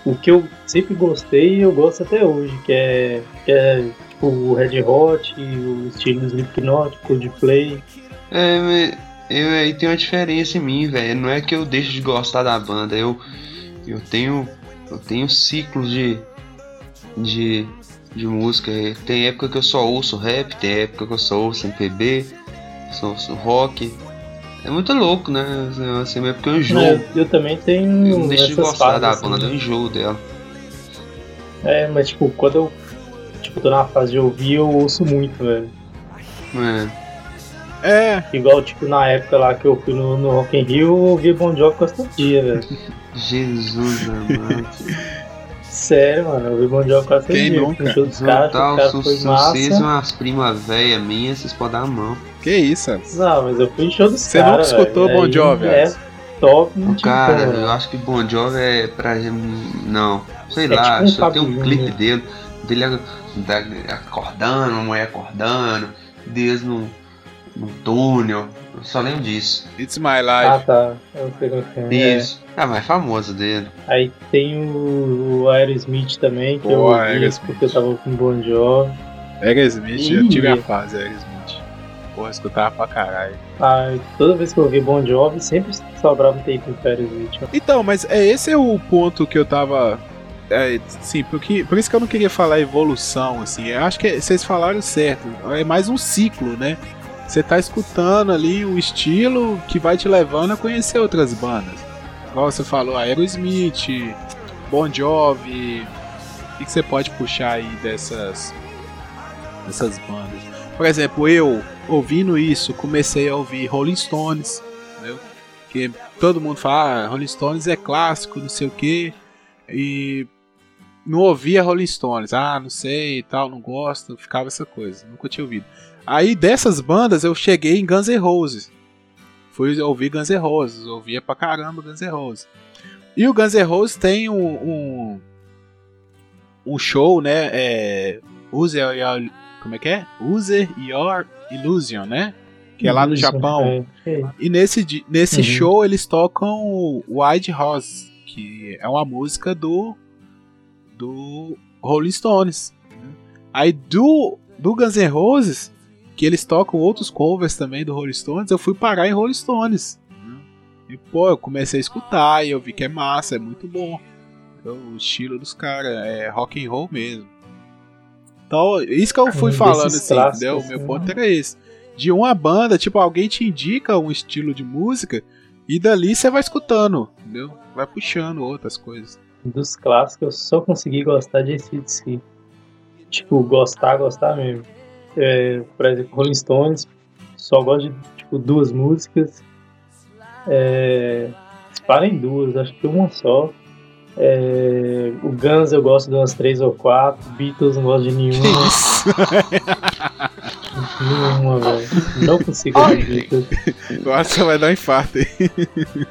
o que eu sempre gostei e eu gosto até hoje, que é, que é tipo o Red Hot, o estilo Slipknot, Coldplay. É, eu aí tem uma diferença em mim, velho. Não é que eu deixo de gostar da banda, eu eu tenho eu tenho ciclos de de de música. Tem época que eu só ouço rap, tem época que eu só ouço MPB, só ouço rock. É muito louco, né? Assim, é porque eu enjoo. Eu, eu também tenho Eu não deixo de gostar da fases, assim. banda, eu enjoo dela. É, mas tipo, quando eu tipo, tô na fase de ouvir, eu ouço muito, velho. É. É, Igual, tipo, na época lá que eu fui no, no Rock in Rio, eu ouvia Bon Jovi quase todo dia, velho. Jesus amado. Sério, mano, eu ouvi Bon Jovi quase todo Quem dia. nunca? Dos caras, Juntar e massa. umas primas velhas minhas, vocês podem dar a mão. Que isso? Não, mas eu fui em show dos Você caras, nunca escutou velho. Bon Jovi, É top, não O tinha cara, como, eu né? acho que Bon Jovi é pra. Não, sei É lá, tipo um só tem um clipe Júnior. dele, dele a- da- acordando, uma mulher acordando, Deus não. num túnel. Eu só lembro disso. It's My Ah, Life. tá. Eu sei que é. Isso. Ah, mas é famoso dele. É. Aí tem o, o Aerosmith também, que Pô, eu ouvi porque eu tava com Bon Jovi. Aerosmith, eu tive a fase Aerosmith. Porra, escutava pra caralho. Ah, toda vez que eu ouvi Bon Jovi, sempre sobrava um tempo pro Aerosmith. Então, mas é esse é o ponto que eu tava. É, sim, porque, por isso que eu não queria falar evolução, assim. Eu acho que vocês falaram certo. É mais um ciclo, né? Você tá escutando ali o estilo que vai te levando a conhecer outras bandas. Igual você falou, Aerosmith, Bon Jovi. O que que você pode puxar aí dessas, dessas bandas? Por exemplo, eu, ouvindo isso, comecei a ouvir Rolling Stones, entendeu? Que todo mundo fala, ah, Rolling Stones é clássico, não sei o que, e não ouvia Rolling Stones, ah, não sei e tal, não gosto, ficava essa coisa, nunca tinha ouvido. Aí dessas bandas eu cheguei em Guns N' Roses, fui ouvir Guns N' Roses, ouvia pra caramba Guns N' Roses. E o Guns N' Roses tem um, um, um show, né, é, Use como é que é? Use Your Illusion, né? Que é lá no Japão. é, é. E nesse, nesse Uhum. show eles tocam o White Rose, que é uma música do do Rolling Stones. né? Aí do, do Guns N' Roses, que eles tocam outros covers também do Rolling Stones, eu fui parar em Rolling Stones. né? E pô, eu comecei a escutar e eu vi que é massa, é muito bom. Então, o estilo dos caras é rock and roll mesmo. Então, isso que eu fui Um falando assim, clássicos, entendeu? O meu né? ponto era esse de uma banda, tipo, alguém te indica um estilo de música e dali você vai escutando, entendeu? Vai puxando outras coisas. Dos clássicos, eu só consegui gostar de ACDC. Tipo, gostar, gostar mesmo. É, por exemplo, Rolling Stones, só gosto de tipo, duas músicas. É, parem duas, acho que uma só. É, o Guns eu gosto de umas três ou quatro. Beatles não gosto de nenhuma. isso? nenhuma, velho. Não consigo ouvir Beatles. Eu acho que você vai dar um infarto aí.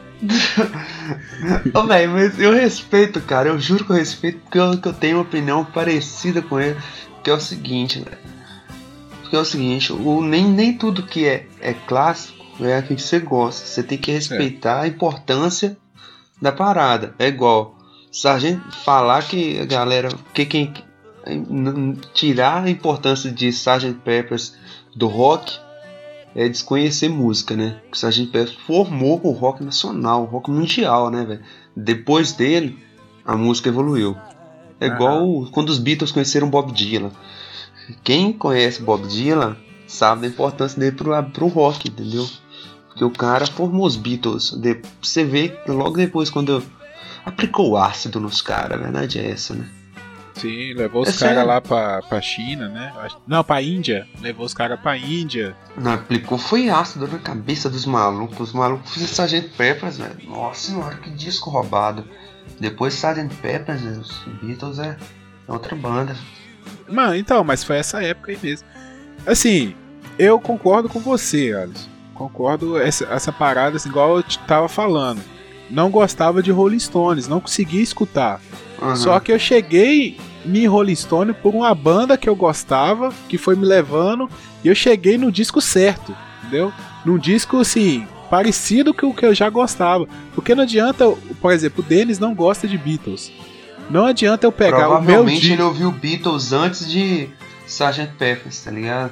Ô, velho, mas eu respeito, cara. Eu juro que eu respeito porque eu, que eu tenho uma opinião parecida com ele. Que é o seguinte, velho. Porque é o seguinte, o, nem, nem tudo que é, é clássico é aquilo que você gosta. Você tem que respeitar a importância da parada. É igual. Gente falar que a galera. Que quem. Tirar a importância de Sgt. Peppers do rock é desconhecer música, né? Porque o Sgt. Peppers formou o rock nacional, o rock mundial, né, velho? Depois dele, a música evoluiu. É igual quando os Beatles conheceram Bob Dylan. Quem conhece Bob Dylan sabe da importância dele pro, pro rock, entendeu? Porque o cara formou os Beatles. De, você vê logo depois, quando aplicou ácido nos caras, a verdade é essa, né? Sim, levou os É caras lá pra, pra China, né? Não, pra Índia. Levou os caras pra Índia. Não aplicou, foi ácido na cabeça dos malucos. Os malucos fizeram Sgt. Peppers, velho. Nossa senhora, que disco roubado. Depois Sgt. Peppers, os Beatles é outra banda. Mano, então, mas foi essa época aí mesmo. Assim, eu concordo com você, Alisson. Concordo essa, essa parada, assim, igual eu tava falando. Não gostava de Rolling Stones, não conseguia escutar. Aham. Só que eu cheguei em Rolling Stone por uma banda que eu gostava, que foi me levando, e eu cheguei no disco certo, entendeu? Num disco, assim, parecido com o que eu já gostava. Porque não adianta, por exemplo, o Denis não gosta de Beatles. Não adianta eu pegar o meu Provavelmente disco. ele ouviu Beatles antes de Sgt. Peppers, tá ligado?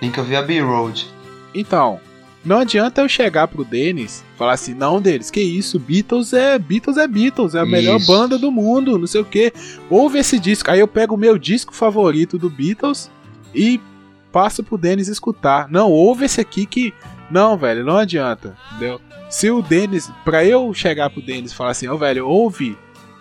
Tem que ouvir a B-Road. Então, não adianta eu chegar pro Denis e falar assim, não, Denis, que isso, Beatles é Beatles é Beatles, é a melhor Isso. banda do mundo, não sei o que. Ouve esse disco, aí eu pego o meu disco favorito do Beatles e passo pro Denis escutar. Não, ouve esse aqui que. Não, velho, não adianta, entendeu? Se o Denis, pra eu chegar pro Denis e falar assim, ó, velho, ouve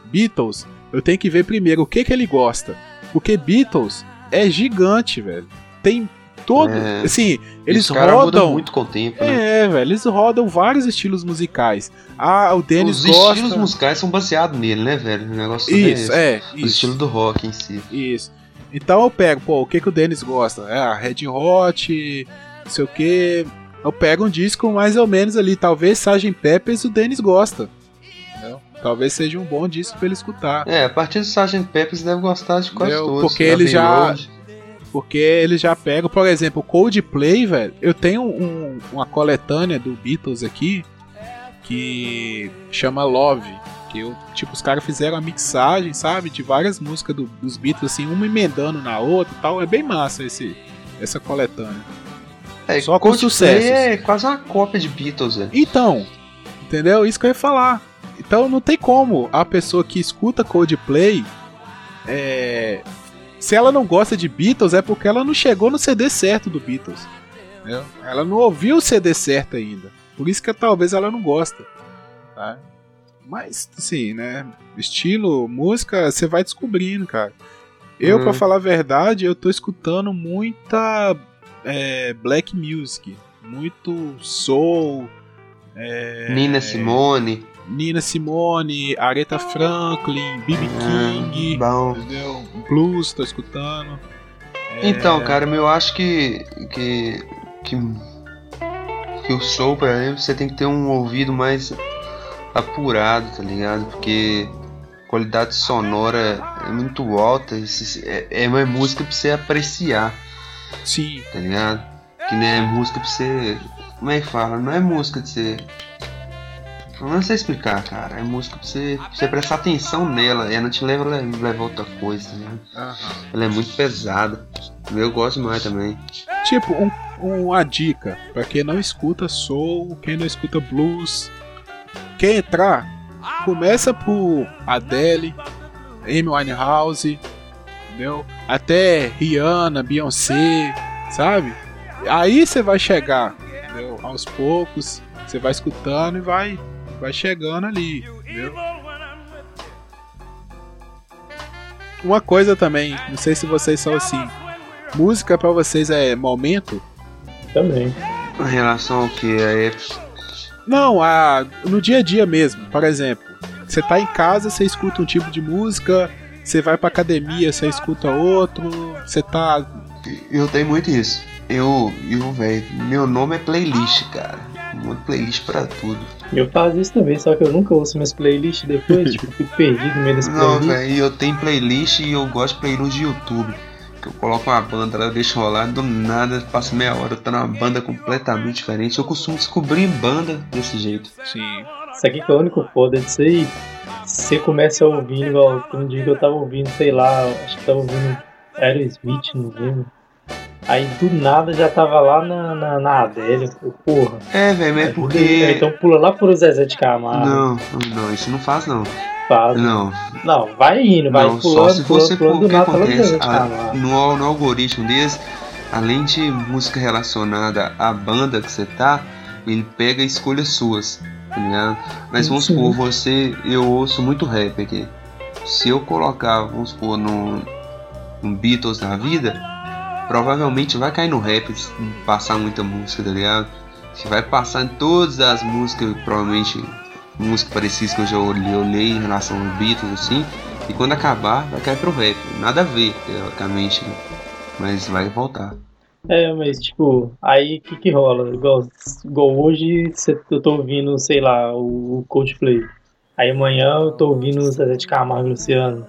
Beatles, eu tenho que ver primeiro o que que ele gosta. Porque Beatles é gigante, velho. Tem todo. É. Assim, eles rodam. muito com o tempo, né? É, velho, eles rodam vários estilos musicais. Ah, o Denis Os gosta. estilos musicais são baseados nele, né, velho? O negócio todo Isso, esse. é, O estilo do rock em si. Isso. Então eu pego, pô, o que que o Denis gosta? É, a Red Hot, não sei o que. Eu pego um disco mais ou menos ali, talvez Sgt. Peppers o Denis gosta. Talvez seja um bom disco pra ele escutar. É, a partir do Sgt. Peppers deve gostar de quase Entendeu? todos. Porque da ele já-. Porque eles já pegam, por exemplo, o Coldplay, velho. Eu tenho um- uma coletânea do Beatles aqui que chama Love. Que eu, tipo, os caras fizeram a mixagem, sabe? De várias músicas do- dos Beatles, assim, uma emendando na outra e tal. É bem massa esse, essa coletânea. É, Só com sucessos. é quase uma cópia de Beatles, velho. Então, entendeu? Isso que eu ia falar. Então não tem como a pessoa que escuta Coldplay. É, se ela não gosta de Beatles, é porque ela não chegou no CD certo do Beatles. entendeu? Ela não ouviu o CD certo ainda. Por isso que talvez ela não gosta. Tá? Mas, assim, né? Estilo, música, você vai descobrindo, cara. Eu, Hum. pra falar a verdade, eu tô escutando muita é, black music. Muito soul. é, Nina Simone. Nina Simone, Aretha Franklin, B.B. Ah, King, bom. entendeu? Blues, tô escutando. Então, cara, eu acho que. que. que. que o soul, por exemplo, você tem que ter um ouvido mais apurado, tá ligado? Porque a qualidade sonora é muito alta, é, é uma música pra você apreciar, Sim, tá ligado? Que nem é música pra você. Como é que fala? Não é música de você. Eu não sei explicar, cara. É música pra você, pra você prestar atenção nela. Ela não te leva a levar outra coisa, ligado? aham. Ela é muito pesada. Eu gosto mais também. Tipo, um, uma dica pra quem não escuta soul, quem não escuta blues, quer entrar, começa por Adele, Amy Winehouse, entendeu? Até Rihanna, Beyoncé, sabe? Aí você vai chegar, entendeu? Aos poucos, você vai escutando e vai, vai chegando ali, entendeu? Uma coisa também, não sei se vocês são assim. Música pra vocês é momento? Também. Em relação ao que é Não, a, no dia a dia mesmo. Por exemplo, você tá em casa, você escuta um tipo de música, você vai pra academia, você escuta outro, você tá. Eu tenho muito isso. Eu, eu, velho, meu nome é playlist, cara. Uma playlist pra tudo. Eu faço isso também, só que eu nunca ouço minhas playlists depois, tipo, fico perdido no meio das Não, playlists. velho, eu tenho playlist e eu gosto de playlist de YouTube. Que eu coloco uma banda lá, deixo rolar, do nada, passa meia hora, eu tô numa banda completamente diferente. Eu costumo descobrir banda desse jeito. Sim. Isso aqui que é o único foda disso aí. Você começa a ouvir, igual um dia que eu tava ouvindo, sei lá, acho que tava ouvindo Aerosmith, não lembro. Aí do nada já tava lá na, na, na Adélia, porra. É, velho, mas é Aí, porque. Então pula lá pro Zezé de Camargo. Não, não, isso não faz não. Faz. Não, Não, vai indo, vai não, só pulando, se pulando, você pulando, for o do que nada fala pro acontece. Zezé de a- Camargo. no, no algoritmo deles, além de música relacionada à banda que você tá, ele pega escolhas suas, tá ligado? Mas vamos Sim. supor, você, eu ouço muito rap aqui. Se eu colocar, vamos supor, num, num Beatles da vida, provavelmente vai cair no rap se passar muita música, tá ligado? Você vai passar em todas as músicas, provavelmente música parecida que eu já olhei, em relação aos Beatles, assim, e quando acabar, vai cair pro rap. Nada a ver, teoricamente, né? mas vai voltar. É, mas tipo, aí o que que rola? Igual, igual hoje cê- eu tô ouvindo, sei lá, o, Coldplay. Aí amanhã eu tô ouvindo o Zezé de Camargo Luciano.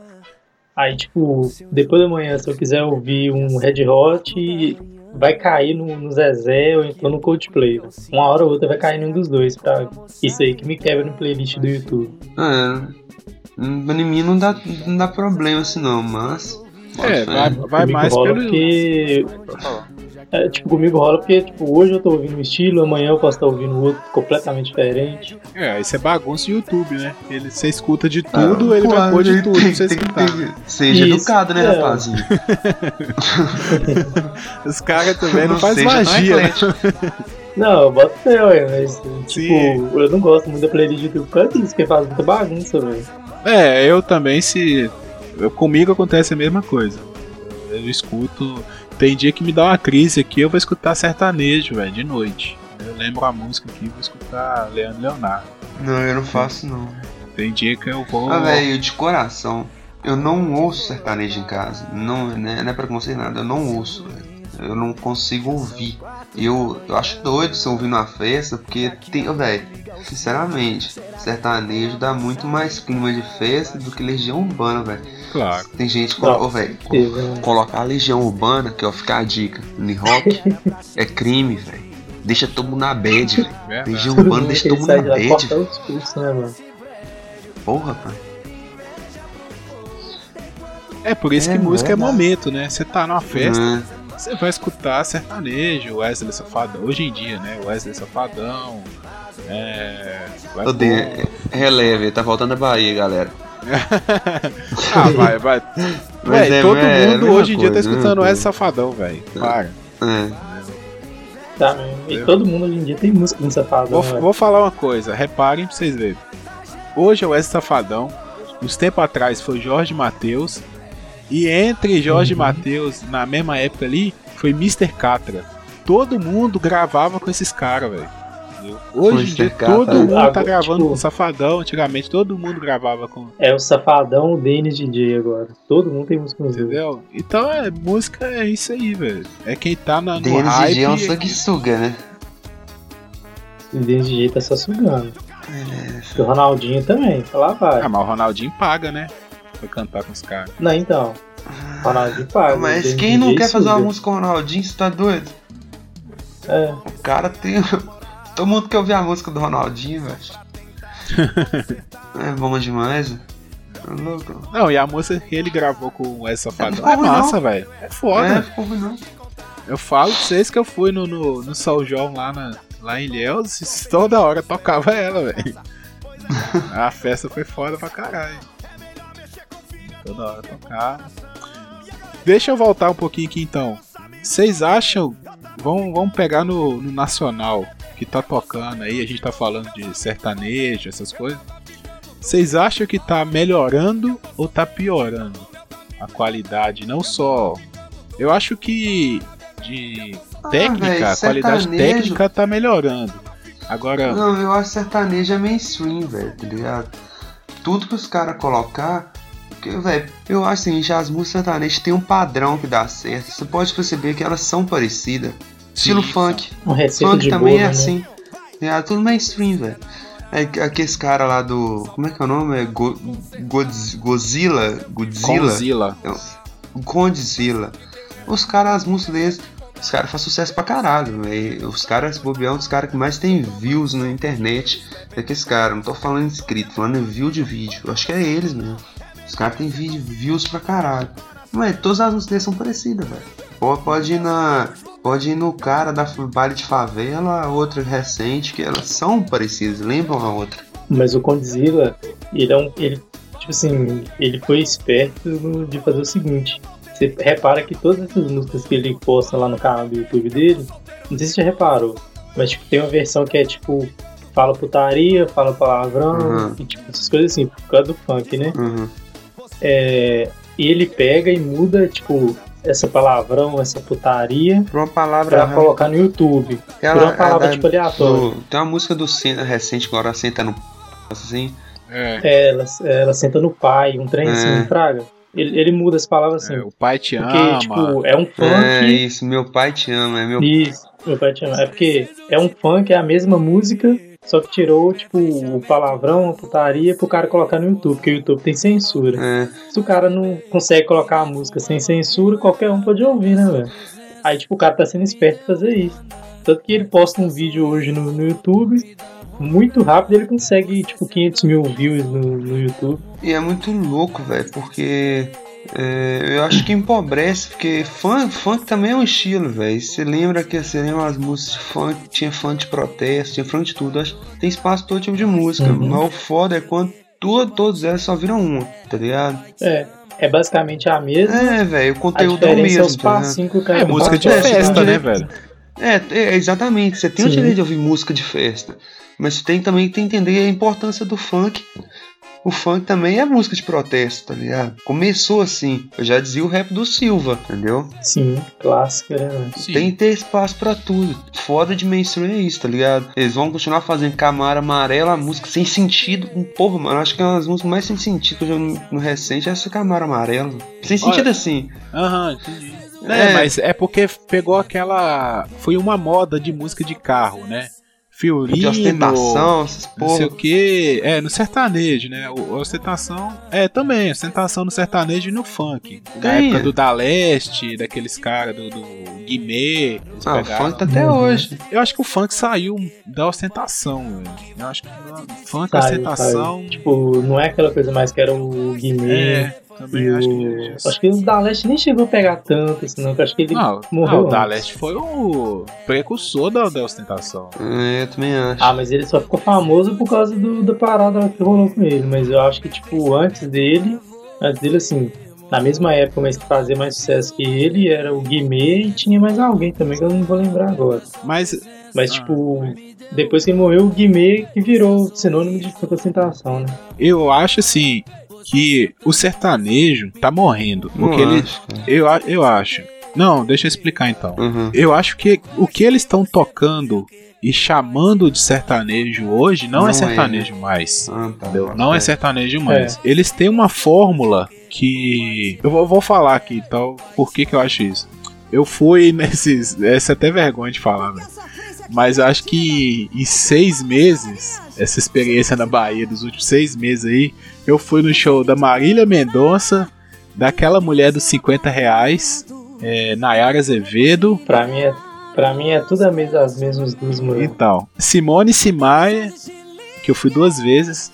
Aí, tipo, depois da manhã, se eu quiser ouvir um Red Hot, vai cair no, no Zezé ou então no Coldplay. Uma hora ou outra vai cair num dos dois. Pra... Isso aí que me quebra no playlist do YouTube. Ah, é, em mim não dá, não dá problema assim não, mas. É, vai, vai mais pelo. porque. É, tipo, comigo rola porque, tipo, hoje eu tô ouvindo um estilo, amanhã eu posso estar ouvindo outro completamente diferente. É, isso é bagunça de YouTube, né? Ele, você escuta de tudo, Ah, ele vai pôr de tem- tudo pra tem- você tem escutar. ter- Seja Isso, educado, né, é. rapazinho? Os caras também não, Não faz seja tão magia, né? Não, eu boto fé, ué, mas, tipo, Sim. eu não gosto muito da playlist do YouTube por causa disso, porque faz muita bagunça, velho. É, eu também se. eu- comigo acontece a mesma coisa. Eu escuto. Tem dia que me dá uma crise aqui, eu vou escutar sertanejo, velho, de noite. Eu lembro a música aqui, vou escutar Leandro Leonardo. Não, eu não faço não. Tem dia que eu vou. Ah, velho, de coração, eu não ouço sertanejo em casa. Não, né, não é preconceito nada, eu não ouço, velho. Eu não consigo ouvir. eu, eu acho doido você ouvir numa festa, porque tem, velho, sinceramente, sertanejo dá muito mais clima de festa do que legião urbana, velho. Claro. Tem gente que coloca, velho, colocar a legião urbana, que ó, fica a dica, no rock, é crime, velho. Deixa todo mundo na bad, velho. Legião urbana deixa todo mundo na bad, os pulsos, né, mano? Porra, pai. É por isso É que música é momento, né? Você tá numa festa, Hum, você vai escutar sertanejo, Wesley Safadão. Hoje em dia, né? Wesley Safadão. É. Dei- releve, tá voltando a Bahia, galera. ah, vai, vai. Mas Véi, é- todo é mundo mesma hoje em dia tá escutando né, Wesley Safadão, velho. Para. É. Tá mesmo. E todo mundo hoje em dia tem música no safadão, Vou, velho. vou falar uma coisa, reparem pra vocês verem. Hoje é o Wesley Safadão. Uns tempos atrás foi Jorge Matheus. E entre Jorge Uhum. Matheus, na mesma época ali, foi Mr. Catra. Todo mundo gravava com esses caras, velho. Entendeu? Hoje em dia Catra. todo mundo tá Agora, gravando tipo- com Safadão. Antigamente todo mundo gravava com. É o safadão, o Denis DJ agora. Todo mundo tem música dois. Entendeu? Então é música é isso aí, velho. É quem tá na, no Denis hype. DJ é um sanguessuga, né? O Denis DJ tá só sugando. É. O Ronaldinho também, lá vai. Ah, mas o Ronaldinho paga, né? Pra cantar com os caras. Não, então. O Ronaldinho paga. o Mas quem não DJ quer fazer uma suga. música com o Ronaldinho, você tá doido? É. O cara tem. Todo mundo quer ouvir a música do Ronaldinho, velho. é bom demais. velho. Tá louco? Não, e a música que ele gravou com Safadão Não é ruim, massa, velho. É foda. É, ficou ruim não. Eu falo pra vocês que eu fui no, no, no São João lá, na, lá em Ilhéus e toda hora tocava ela, velho. A festa foi foda pra caralho. Toda hora tocava. Deixa eu voltar um pouquinho aqui então. Vocês acham. Vamos, vamos pegar no, no nacional que tá tocando aí, a gente tá falando de sertanejo, essas coisas. Vocês acham que tá melhorando ou tá piorando a qualidade? Não só. Eu acho que de técnica, véi, a qualidade Ah, técnica tá melhorando. Agora, Não, eu acho sertanejo é mainstream, velho, tá ligado? Tudo que os caras colocar. Porque, velho, eu acho assim, já as músicas sertanejas tem um padrão que dá certo. Você pode perceber que elas são parecidas. Estilo Sim, funk. Receita Funk de também bolo, é né? assim. É tudo mainstream, velho. É aqueles cara lá do. Como é que é o nome? É Go, Godz- Godzilla? Godzilla? Godzilla. Godzilla. Os caras, as músicas deles, os caras fazem sucesso pra caralho, velho. Os caras, bobear, um dos caras que mais tem views na internet. É que esse cara, não tô falando inscrito, falando em view de vídeo. Eu acho que é eles mesmo. Os caras têm vi- views pra caralho. Mas todas as músicas deles são parecidas, velho. Pô, Pode ir na. Pode ir no cara da baile de favela, outra recente, que elas são parecidas, lembram a outra. Mas o Condzilla, ele é um. Ele, tipo assim, ele foi esperto de fazer o seguinte. Você repara que todas essas músicas que ele posta lá no canal do YouTube dele, não sei se você já reparou, mas tipo, tem uma versão que é tipo, fala putaria, fala palavrão, Uhum. e tipo, essas coisas assim, por causa do funk, né? Uhum. É, e ele pega e muda, tipo, essa palavrão, essa putaria, Por uma palavra. pra colocar no YouTube. Ela- uma palavra, tipo, aleatória. do- tem uma música do Senna recente, agora senta no. Assim. É, É, ela, ela senta no pai, um trem É. assim, fraga. Ele, ele muda as palavras assim. é, o pai te porque, ama. tipo, é um funk. É isso, meu pai te ama, é meu. Isso, meu pai te ama. É porque é um funk, é a mesma música, só que tirou, tipo, o palavrão, a putaria pro cara colocar no YouTube, porque o YouTube tem censura. É, Se o cara não consegue colocar a música sem censura, qualquer um pode ouvir, né, velho? Aí, tipo, o cara tá sendo esperto em fazer isso. Tanto que ele posta um vídeo hoje no, no YouTube, muito rápido ele consegue, tipo, 500 mil views no, no YouTube. e é muito louco, velho, porque. É, eu acho que empobrece, porque funk, funk também é um estilo, velho. Você lembra que você lembra as músicas de funk, tinha funk de protesto, tinha funk de tudo. Acho que tem espaço todo tipo de música. Uhum. Mas o foda é quando tu, todas elas só viram uma, tá ligado? É, é basicamente a mesma. É, velho, o a conteúdo é o diferença é mesmo, os tá ligado? passinhos que o cara É música de festa, né, velho? É, é, exatamente. Você tem o Sim. direito de ouvir música de festa. Mas você tem também que entender a importância do funk. O funk também é música de protesto, tá ligado? Começou assim. Eu já dizia o rap do Silva, entendeu? Sim, clássica, né? Sim. Tem que ter espaço pra tudo. Foda de mainstream é isso, tá ligado? Eles vão continuar fazendo Camara Amarela, música sem sentido. Porra, mano, acho que é uma das músicas mais sem sentido que eu já vi no, no recente é essa Camara Amarela. Sem sentido Olha. assim. Aham, entendi. É, mas é porque pegou aquela. Foi uma moda de música de carro, né? Fiorino, de ostentação, essas não sei o porra. que. É, no sertanejo, né? O, ostentação. É, também, ostentação no sertanejo e no funk. Na Tem. época do Da Leste, daqueles caras do, do Guimê. eles Ah, o funk tá até Uhum. hoje. Eu acho que o funk saiu da ostentação, velho. Eu acho que o funk, Saiu, ostentação. saiu. Tipo, não é aquela coisa mais que era o Guimê. É, também acho que. acho que o da Leste nem chegou a pegar tanto, assim, não. que eu Acho que ele Não, morreu. não, o Da antes. Leste foi o precursor da, da ostentação. É, eu também acho. Ah, mas ele só ficou famoso por causa do, da parada que rolou com ele. Mas eu acho que, tipo, antes dele, antes dele, assim, na mesma época, mas que fazia mais sucesso que ele, era o Guimê e tinha mais alguém também que eu não vou lembrar agora. Mas Mas, Ah. tipo, depois que ele morreu, o Guimê que virou sinônimo de ostentação, né? eu acho assim que o sertanejo tá morrendo. Não Porque ele. Eu, eu acho. Não, deixa eu explicar então. Uhum. Eu acho que o que eles estão tocando e chamando de sertanejo hoje não, Não é é, sertanejo mais. Ah, tá. Não é fé. sertanejo mais. Eles têm uma fórmula que. Eu vou, vou falar aqui, então, por que, que eu acho isso. Eu fui nesses. Essa é até vergonha de falar, velho. Mas eu acho que em seis meses, essa experiência na Bahia dos últimos seis meses aí, eu fui no show da Marília Mendonça, daquela mulher dos 50 reais, é, Nayara Azevedo, Pra mim é, pra mim é tudo as mesmas duas mulheres. então, Simone Simaria, que eu fui duas vezes,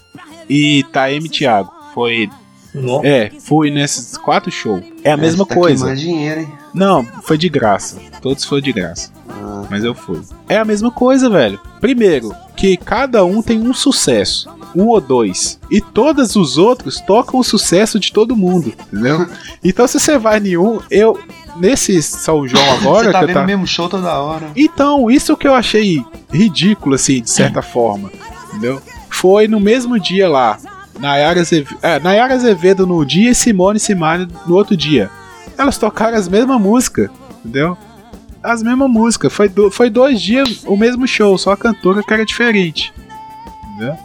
e Taeme Thiago. Foi. Não? É, fui nesses quatro shows. É a É, mesma tá coisa. queimando dinheiro, hein? Não, foi de graça. Todos foram de graça. Ah, Mas eu fui. É a mesma coisa, velho. Primeiro, que cada um tem um sucesso. Um ou dois. E todos os outros tocam o sucesso de todo mundo. Entendeu? então se você vai em um, eu. Nesse São João agora. você tá que vendo tava- o mesmo show toda hora. Então, isso que eu achei ridículo, assim, de certa forma. Entendeu? Foi no mesmo dia lá. Nayara Azevedo, é, Nayara Azevedo no dia e Simone Simari no outro dia. Elas tocaram as mesmas músicas, entendeu? As mesmas músicas. Foi, do- foi dois dias o mesmo show, só a cantora que era diferente. Entendeu?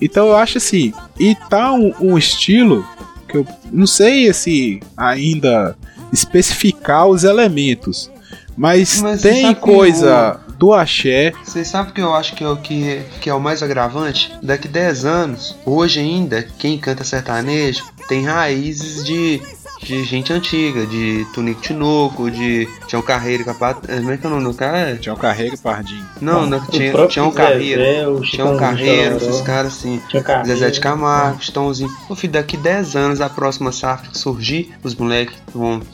Então eu acho assim. E tá um, um estilo que eu não sei se ainda especificar os elementos. Mas, Mas você tem sabe coisa do axé. Vocês sabem o que eu acho que é o que, que é o mais agravante? Daqui 10 anos, hoje ainda, quem canta sertanejo tem raízes de, de gente antiga, de Tunico Tinoco, de Tião Carreiro, Capat... Como é que é o nome do cara? Tinha o Carreiro e Pardinho. Não, não, tinha, Zezé, Carreiro. o Tinha Chicão do Carreiro, esses caras assim. Zezé de Camargo, Estãozinho. Ô filho, daqui 10 anos, a próxima safra que surgir, os moleques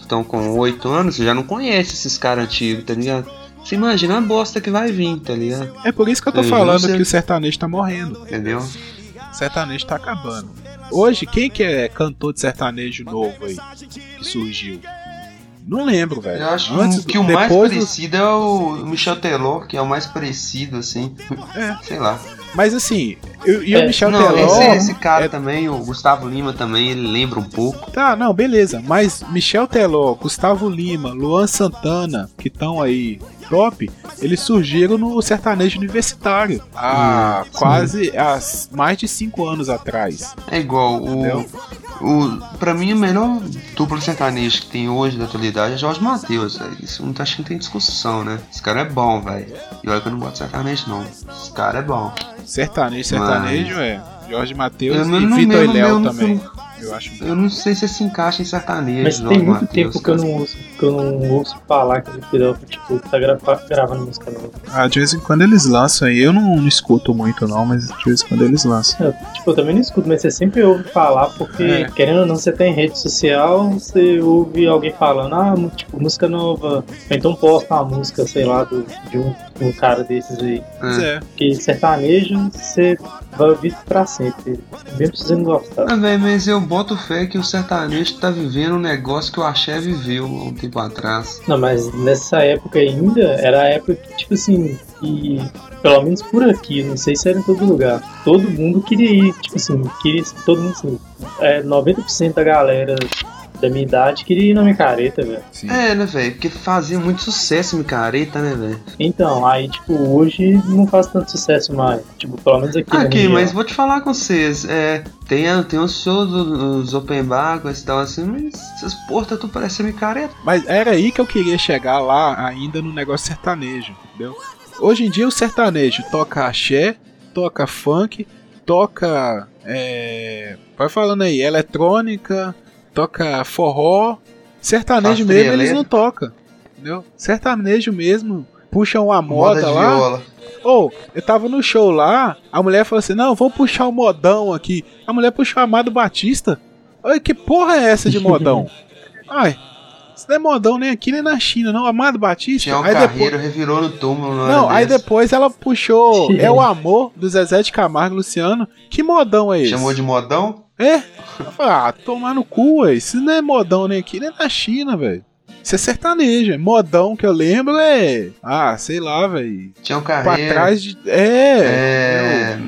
estão com 8 anos, já não conhece esses caras antigos, tá ligado? Você imagina a bosta que vai vir, tá ligado? É por isso que eu tô falando que o sertanejo tá morrendo. Entendeu? Sertanejo tá acabando. Hoje, quem que é cantor de sertanejo novo aí? Que surgiu? Não lembro, velho. Eu acho Antes, que o mais depois do- parecido é o Michel Teló, que é o mais parecido, assim. É. Sei lá. Mas assim, eu- e o É, Michel não, Teló. esse, esse cara é- também, o Gustavo Lima também, ele lembra um pouco. Tá, não, beleza. Mas Michel Teló, Gustavo Lima, Luan Santana, que estão aí top, eles surgiram no sertanejo universitário. Há Hum, quase há mais de cinco anos atrás. É igual, Entendeu? O, o. Pra mim, a melhor dupla sertaneja que tem hoje da atualidade é Jorge Matheus. Isso não tá achando que tem discussão, né? Esse cara é bom, velho. E olha que eu não de sertanejo, não. Esse cara é bom. Sertanejo, sertanejo é Jorge Matheus Eu e não- Vitor e Léo também. Eu acho Eu não sei se se encaixa em sertanejo. Mas tem muito Mateus, tempo que eu não ouço, que eu não ouço falar que o Fidel tipo, tá grava- gravando música nova. Ah, de vez em quando eles lançam aí. Eu não, não escuto muito, não, mas de vez em quando eles lançam. Eu, tipo, eu também não escuto, mas você sempre ouve falar, porque É. querendo ou não, você tem rede social, você ouve alguém falando, ah, tipo, música nova, ou então posta uma música, sei lá, do, de um, um cara desses aí. É. Porque sertanejo, você vai ouvir pra sempre, mesmo se você não gostar. Ah, velho, mas eu boto fé que o sertanejo tá vivendo um negócio que o Axé viveu há um tempo atrás. Não, mas nessa época ainda, era a época que, tipo assim, que, pelo menos por aqui, não sei se era em todo lugar, todo mundo queria ir, tipo assim, queria, todo mundo assim, é, 90% da galera da minha idade queria ir na micareta, velho. É, né, velho? Porque fazia muito sucesso micareta, né, velho? Então, aí, tipo, hoje não faz tanto sucesso mais. Tipo, pelo menos aqui na Aqui, mas vou te falar com vocês, é, tem, tem uns shows, os open bar, coisa e tal assim, mas essas portas tu parece micareta. Mas era aí que eu queria chegar lá ainda no negócio sertanejo, entendeu? Hoje em dia o sertanejo toca axé, toca funk, toca. É, vai falando aí, eletrônica, toca forró. Sertanejo mesmo eles não tocam, entendeu? Sertanejo mesmo puxam a Moda lá. viola. Ô, eu tava no show lá, a mulher falou assim: não, vamos puxar o modão aqui. A mulher puxou Amado Batista. Oi, que porra é essa de modão? Ai, isso não é modão nem aqui nem na China, não. Amado Batista. Tinha um aí carreiro, depois, revirou no túmulo. Não, não, aí desse. depois ela puxou É o Amor do Zezé de Camargo Luciano. Que modão é esse? Chamou de modão? É? Eu falei, ah, tomar no cu, ué. Isso não é modão nem aqui nem na China, velho. Isso é sertanejo. é Modão que eu lembro é. Ah, sei lá, velho. Tinha um Pra carreiro. trás de. É. É.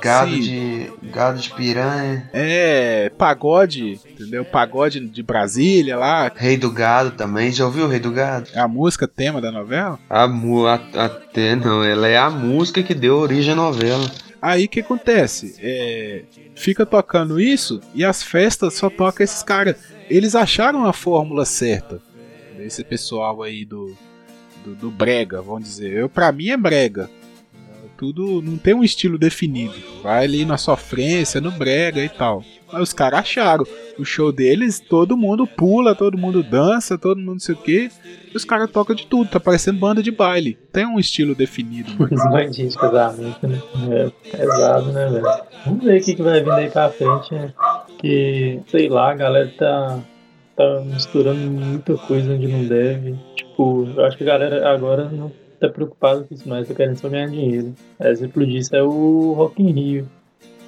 Gado Sim. de. Gado de piranha. É, pagode, entendeu? Pagode de Brasília lá, Rei do Gado também. Já ouviu o Rei do Gado? a música tema da novela. A, mu- a- até não, ela é a música que deu origem à novela. Aí o que acontece? É, fica tocando isso e as festas só tocam esses caras. Eles acharam a fórmula certa. Esse pessoal aí do, do, do brega, vamos dizer. Eu, pra mim é brega. Tudo não tem um estilo definido. Vai ali na sofrência, no brega e tal. Mas os caras acharam. O show deles, todo mundo pula, todo mundo dança, todo mundo não sei o que. E os caras tocam de tudo, tá parecendo banda de baile. Tem um estilo definido. Os bandinhos de casamento, né? É pesado, né, velho? Vamos ver o que, que vai vir daí pra frente, né? Que, sei lá, a galera tá, tá misturando muita coisa onde não deve. Tipo, eu acho que a galera agora não tá preocupada com isso mais, tá querendo só ganhar dinheiro. Exemplo disso é o Rock in Rio,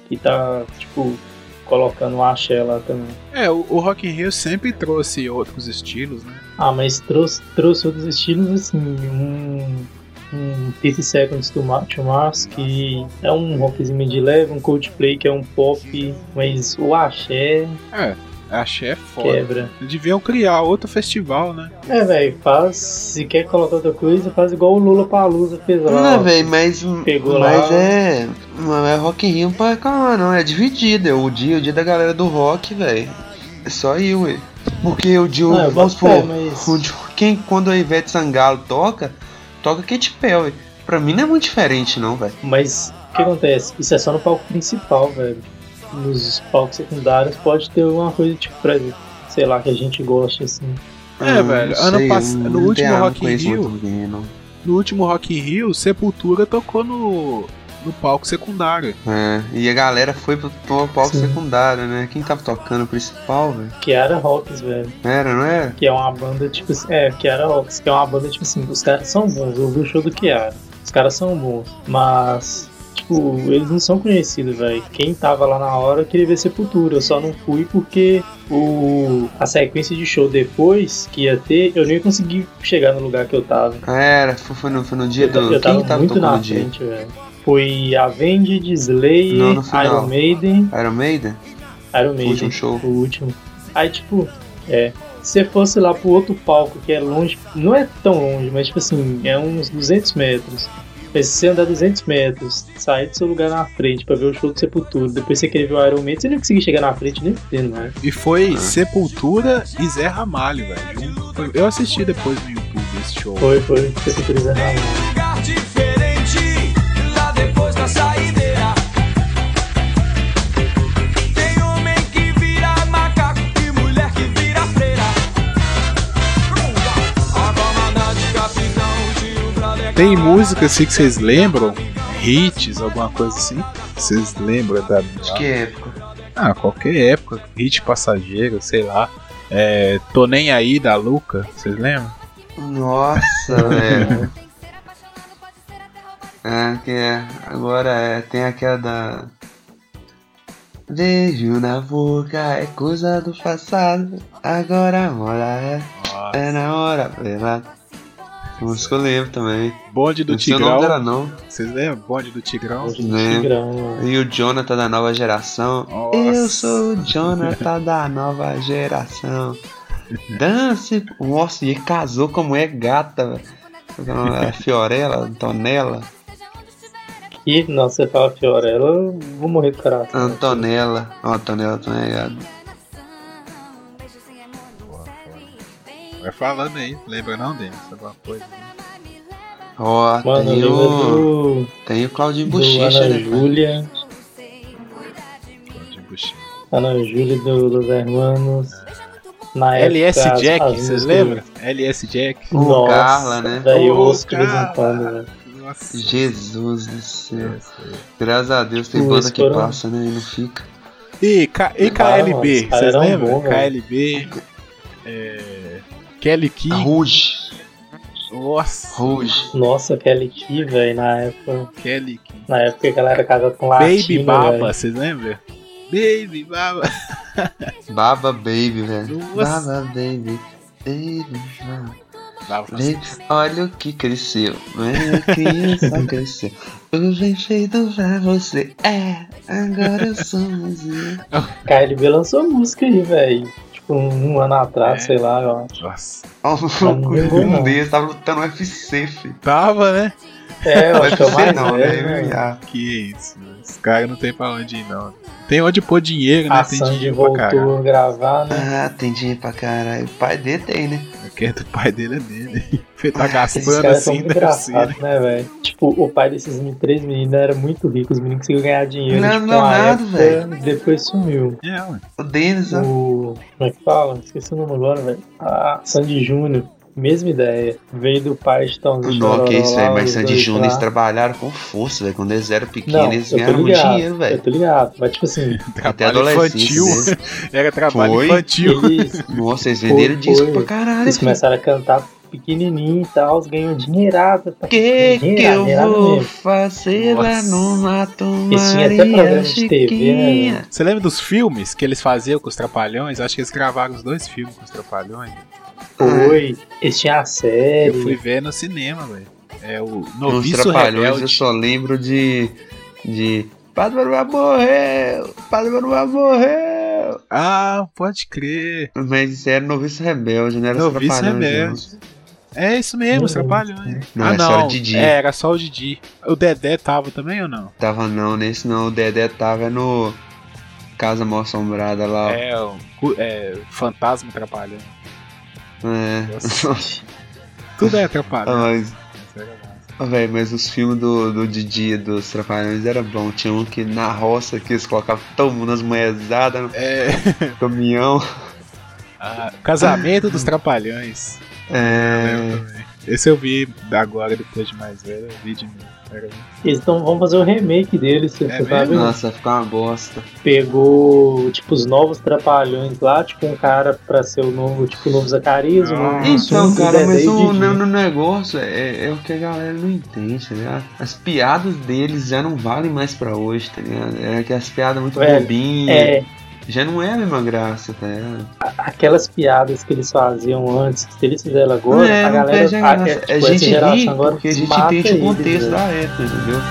que tá, tipo, colocando o axé lá também. É, o, o Rock in Rio sempre trouxe outros estilos, né? Ah, mas trouxe, trouxe outros estilos, assim, um, um 30 Seconds to, Ma- to Mars, que é um rockzinho de leve, um Coldplay, que é um pop, mas o axé É, axé é foda. quebra. Deviam criar outro festival, né? É, velho, faz, se quer colocar outra coisa, faz igual o Lula Palusa fez lá. Não, ó. velho, mas. Pegou mas lá. é. Não é Rock in Rio pra calma, não. É dividido. É o dia, o dia da galera do rock, velho. É só ir, ué. Porque o dia. Não, vamos supor, mas- o dia- quem, quando a Ivete Sangalo toca, toca Katy Perry. Pra mim não é muito diferente, não, velho. Mas o que acontece? Isso é só no palco principal, velho. Nos palcos secundários pode ter alguma coisa, tipo, pra, sei lá, que a gente gosta, assim. É, Hum, velho, ano sei, pass- não no último ah, Rock in Rio-. No último Rock in Rio, Sepultura tocou no, no palco secundário. É, e a galera foi pro, pro palco Sim. secundário, né? Quem tava tocando o principal, velho? Kiara Rocks, velho. Era, não era? Que é uma banda, tipo assim. É, Kiara Rocks, que é uma banda, tipo assim, os caras são bons. Eu vi o show do Kiara. Os caras são bons. Mas, tipo, eles não são conhecidos, velho. Quem tava lá na hora queria ver Sepultura. Eu só não fui porque o, a sequência de show depois que ia ter, eu nem ia conseguir chegar no lugar que eu tava. Era, foi, no, foi no dia Eu, do. eu tava Quem tava muito na frente, velho. Foi Avenged, Slayer, Não. Iron Maiden, Iron Maiden? Iron O Maiden. último show. O último. Aí, tipo, é. Se você fosse lá pro outro palco que é longe, não é tão longe, mas tipo assim, é uns 200 metros. Mas se você andar 200 metros, sair do seu lugar na frente pra ver o show do Sepultura, depois você querer ver o Iron Maiden, você nem conseguir chegar na frente nem tendo, né? E foi Sepultura e Zé Ramalho, velho. Eu assisti depois no YouTube esse show. Foi, foi, Sepultura e Zé Ramalho. Tem música assim que vocês lembram? Hits, alguma coisa assim? Vocês lembram da. Acho que época. Ah, qualquer época. Hit passageiro, sei lá. É, Tô Nem Aí da Luca, vocês lembram? Nossa, velho. É, que é. Agora é. Tem aquela da. Beijo na boca é coisa do passado. Agora a moda é. É na hora, pela. Música eu lembro também. Bonde do Não sei o nome Tigrão. dela não. Vocês lembram? Bonde do Tigrão. Hoje do Né? Tigrão. E o Jonathan da nova geração. Nossa. Eu sou o Jonathan da nova geração. Dance. Nossa, e casou como é gata, velho. É Fiorella, Antonella. E, nossa, você fala Fiorella, eu vou morrer do coração. Antonella. Ó, Antonella também é gata. Vai falando aí. Lembra não, Denis? Alguma coisa? Ó, Mano, tem o. do, Tem o Claudinho Bochecha, Ana né? Júlia. De buchinho. Ana Júlia do Los Hermanos. Na LS época, Jack, as vocês lembram? LS Jack. O Nossa, Carla, né? Daí Carla. quando, velho. Nossa. Jesus do céu. Aí. Graças a Deus tem banda que passa, né? E não fica. E, K e KLB, vocês lembram? KLB. É... Kelly Key. Ruge. Nossa. Ruge. Nossa, Kelly Key, velho, na época. Kelly Key. Na época que ela era casada com latino, Baby Baba, vocês lembram? Baby Baba. Baba Baby, velho. Baba Baby. Baby. Baba. Baba. Baby. Olha o que cresceu. Minha criança cresceu. Eu vem feito pra você. É, agora eu sou mais eu. KLB lançou música aí, velho. Tipo, um ano atrás, É. sei lá, eu acho. Nossa. Vingou, um não. deles tava lutando no UFC, filho. Tava, né? É, eu Não acho que é mais não, velho, né? né? MMA. Que isso. Os caras não tem pra onde ir, não. Tem onde pôr dinheiro, né? A Tem Sandy dinheiro pra caralho. voltou gravar, né? Ah, tem dinheiro pra caralho. O pai dele tem, né? O que é do pai dele é dele. Ele tá gastando assim, muito deve ser. engraçados, né, velho? Tipo, o pai desses três meninos era muito rico, os meninos conseguiam ganhar dinheiro. Não, tipo, não, nada, velho. Depois sumiu. É, ué. O Denis, ó. O. Como é que fala? Esqueci o nome agora, velho. Ah, Sandy Júnior. Mesma ideia. Veio do pai de Tãozinho Não, que isso, velho. Mas Sandy Júnior, eles trabalharam com força, velho. Quando eles eram pequenos, Não, eles eu tô ganharam muito ligado. dinheiro, Eu velho. tô ligado. Mas, tipo assim, Até infantil. Era trabalho Foi? infantil. eles, Nossa, eles venderam Foi, disco foi. pra caralho, eles filho. começaram a cantar pequenininho e tal, ganham dinheirada. pra- Que que dinheirada, eu dinheirada vou mesmo. fazer lá no mato de TV, né? Você lembra dos filmes que eles faziam com os Trapalhões? Acho que eles gravaram os dois filmes com os Trapalhões. Foi. Eles tinham a série. Eu fui ver no cinema, velho. É o Noviço Trapalhões eu Rebelde. só lembro de... De... Padre Manuel morreu! Padre Manuel morreu! Ah, pode crer. Mas isso era Noviço Rebelde, não era os Noviço Trapalhões, Rebelde. É isso mesmo, os. Trapalhões. Não, ah, era não. o Didi. É, era só o Didi. O Dedé tava também ou não? Tava não, nesse não. O Dedé tava no... Casa Mal Assombrada lá, ó. É, o é, Fantasma Trapalhão. É. Tudo é Trapalhão. Mas, Isso era massa. Ó, Véi, mas os filmes do, do Didi e dos Trapalhões era bom. Tinha um que na roça que eles colocavam todo mundo nas moezadas no É, caminhão. ah, Casamento dos Trapalhões. É. Também. Esse eu vi agora, depois de mais velho. Eu vi de novo. Era muito- Eles tão, vão fazer o remake deles, você É você sabe? mesmo? Nossa, ficou uma bosta. Pegou, tipo, os novos trapalhões lá, tipo, um cara pra ser o novo, tipo, o novo Zacarias, o novo Ah. Então, cara, mas e o, no, no negócio é, é o que a galera não entende, tá ligado? As piadas deles já não valem mais pra hoje, tá ligado? É que as piadas muito Velho, bobinhas. É, Já não é a mesma graça, tá aquelas piadas que eles faziam antes, se eles fizeram agora, é, a galera, a a, graça. é, É, tipo, essa gente ri agora porque a gente entende o eles, contexto velho. da época, entendeu?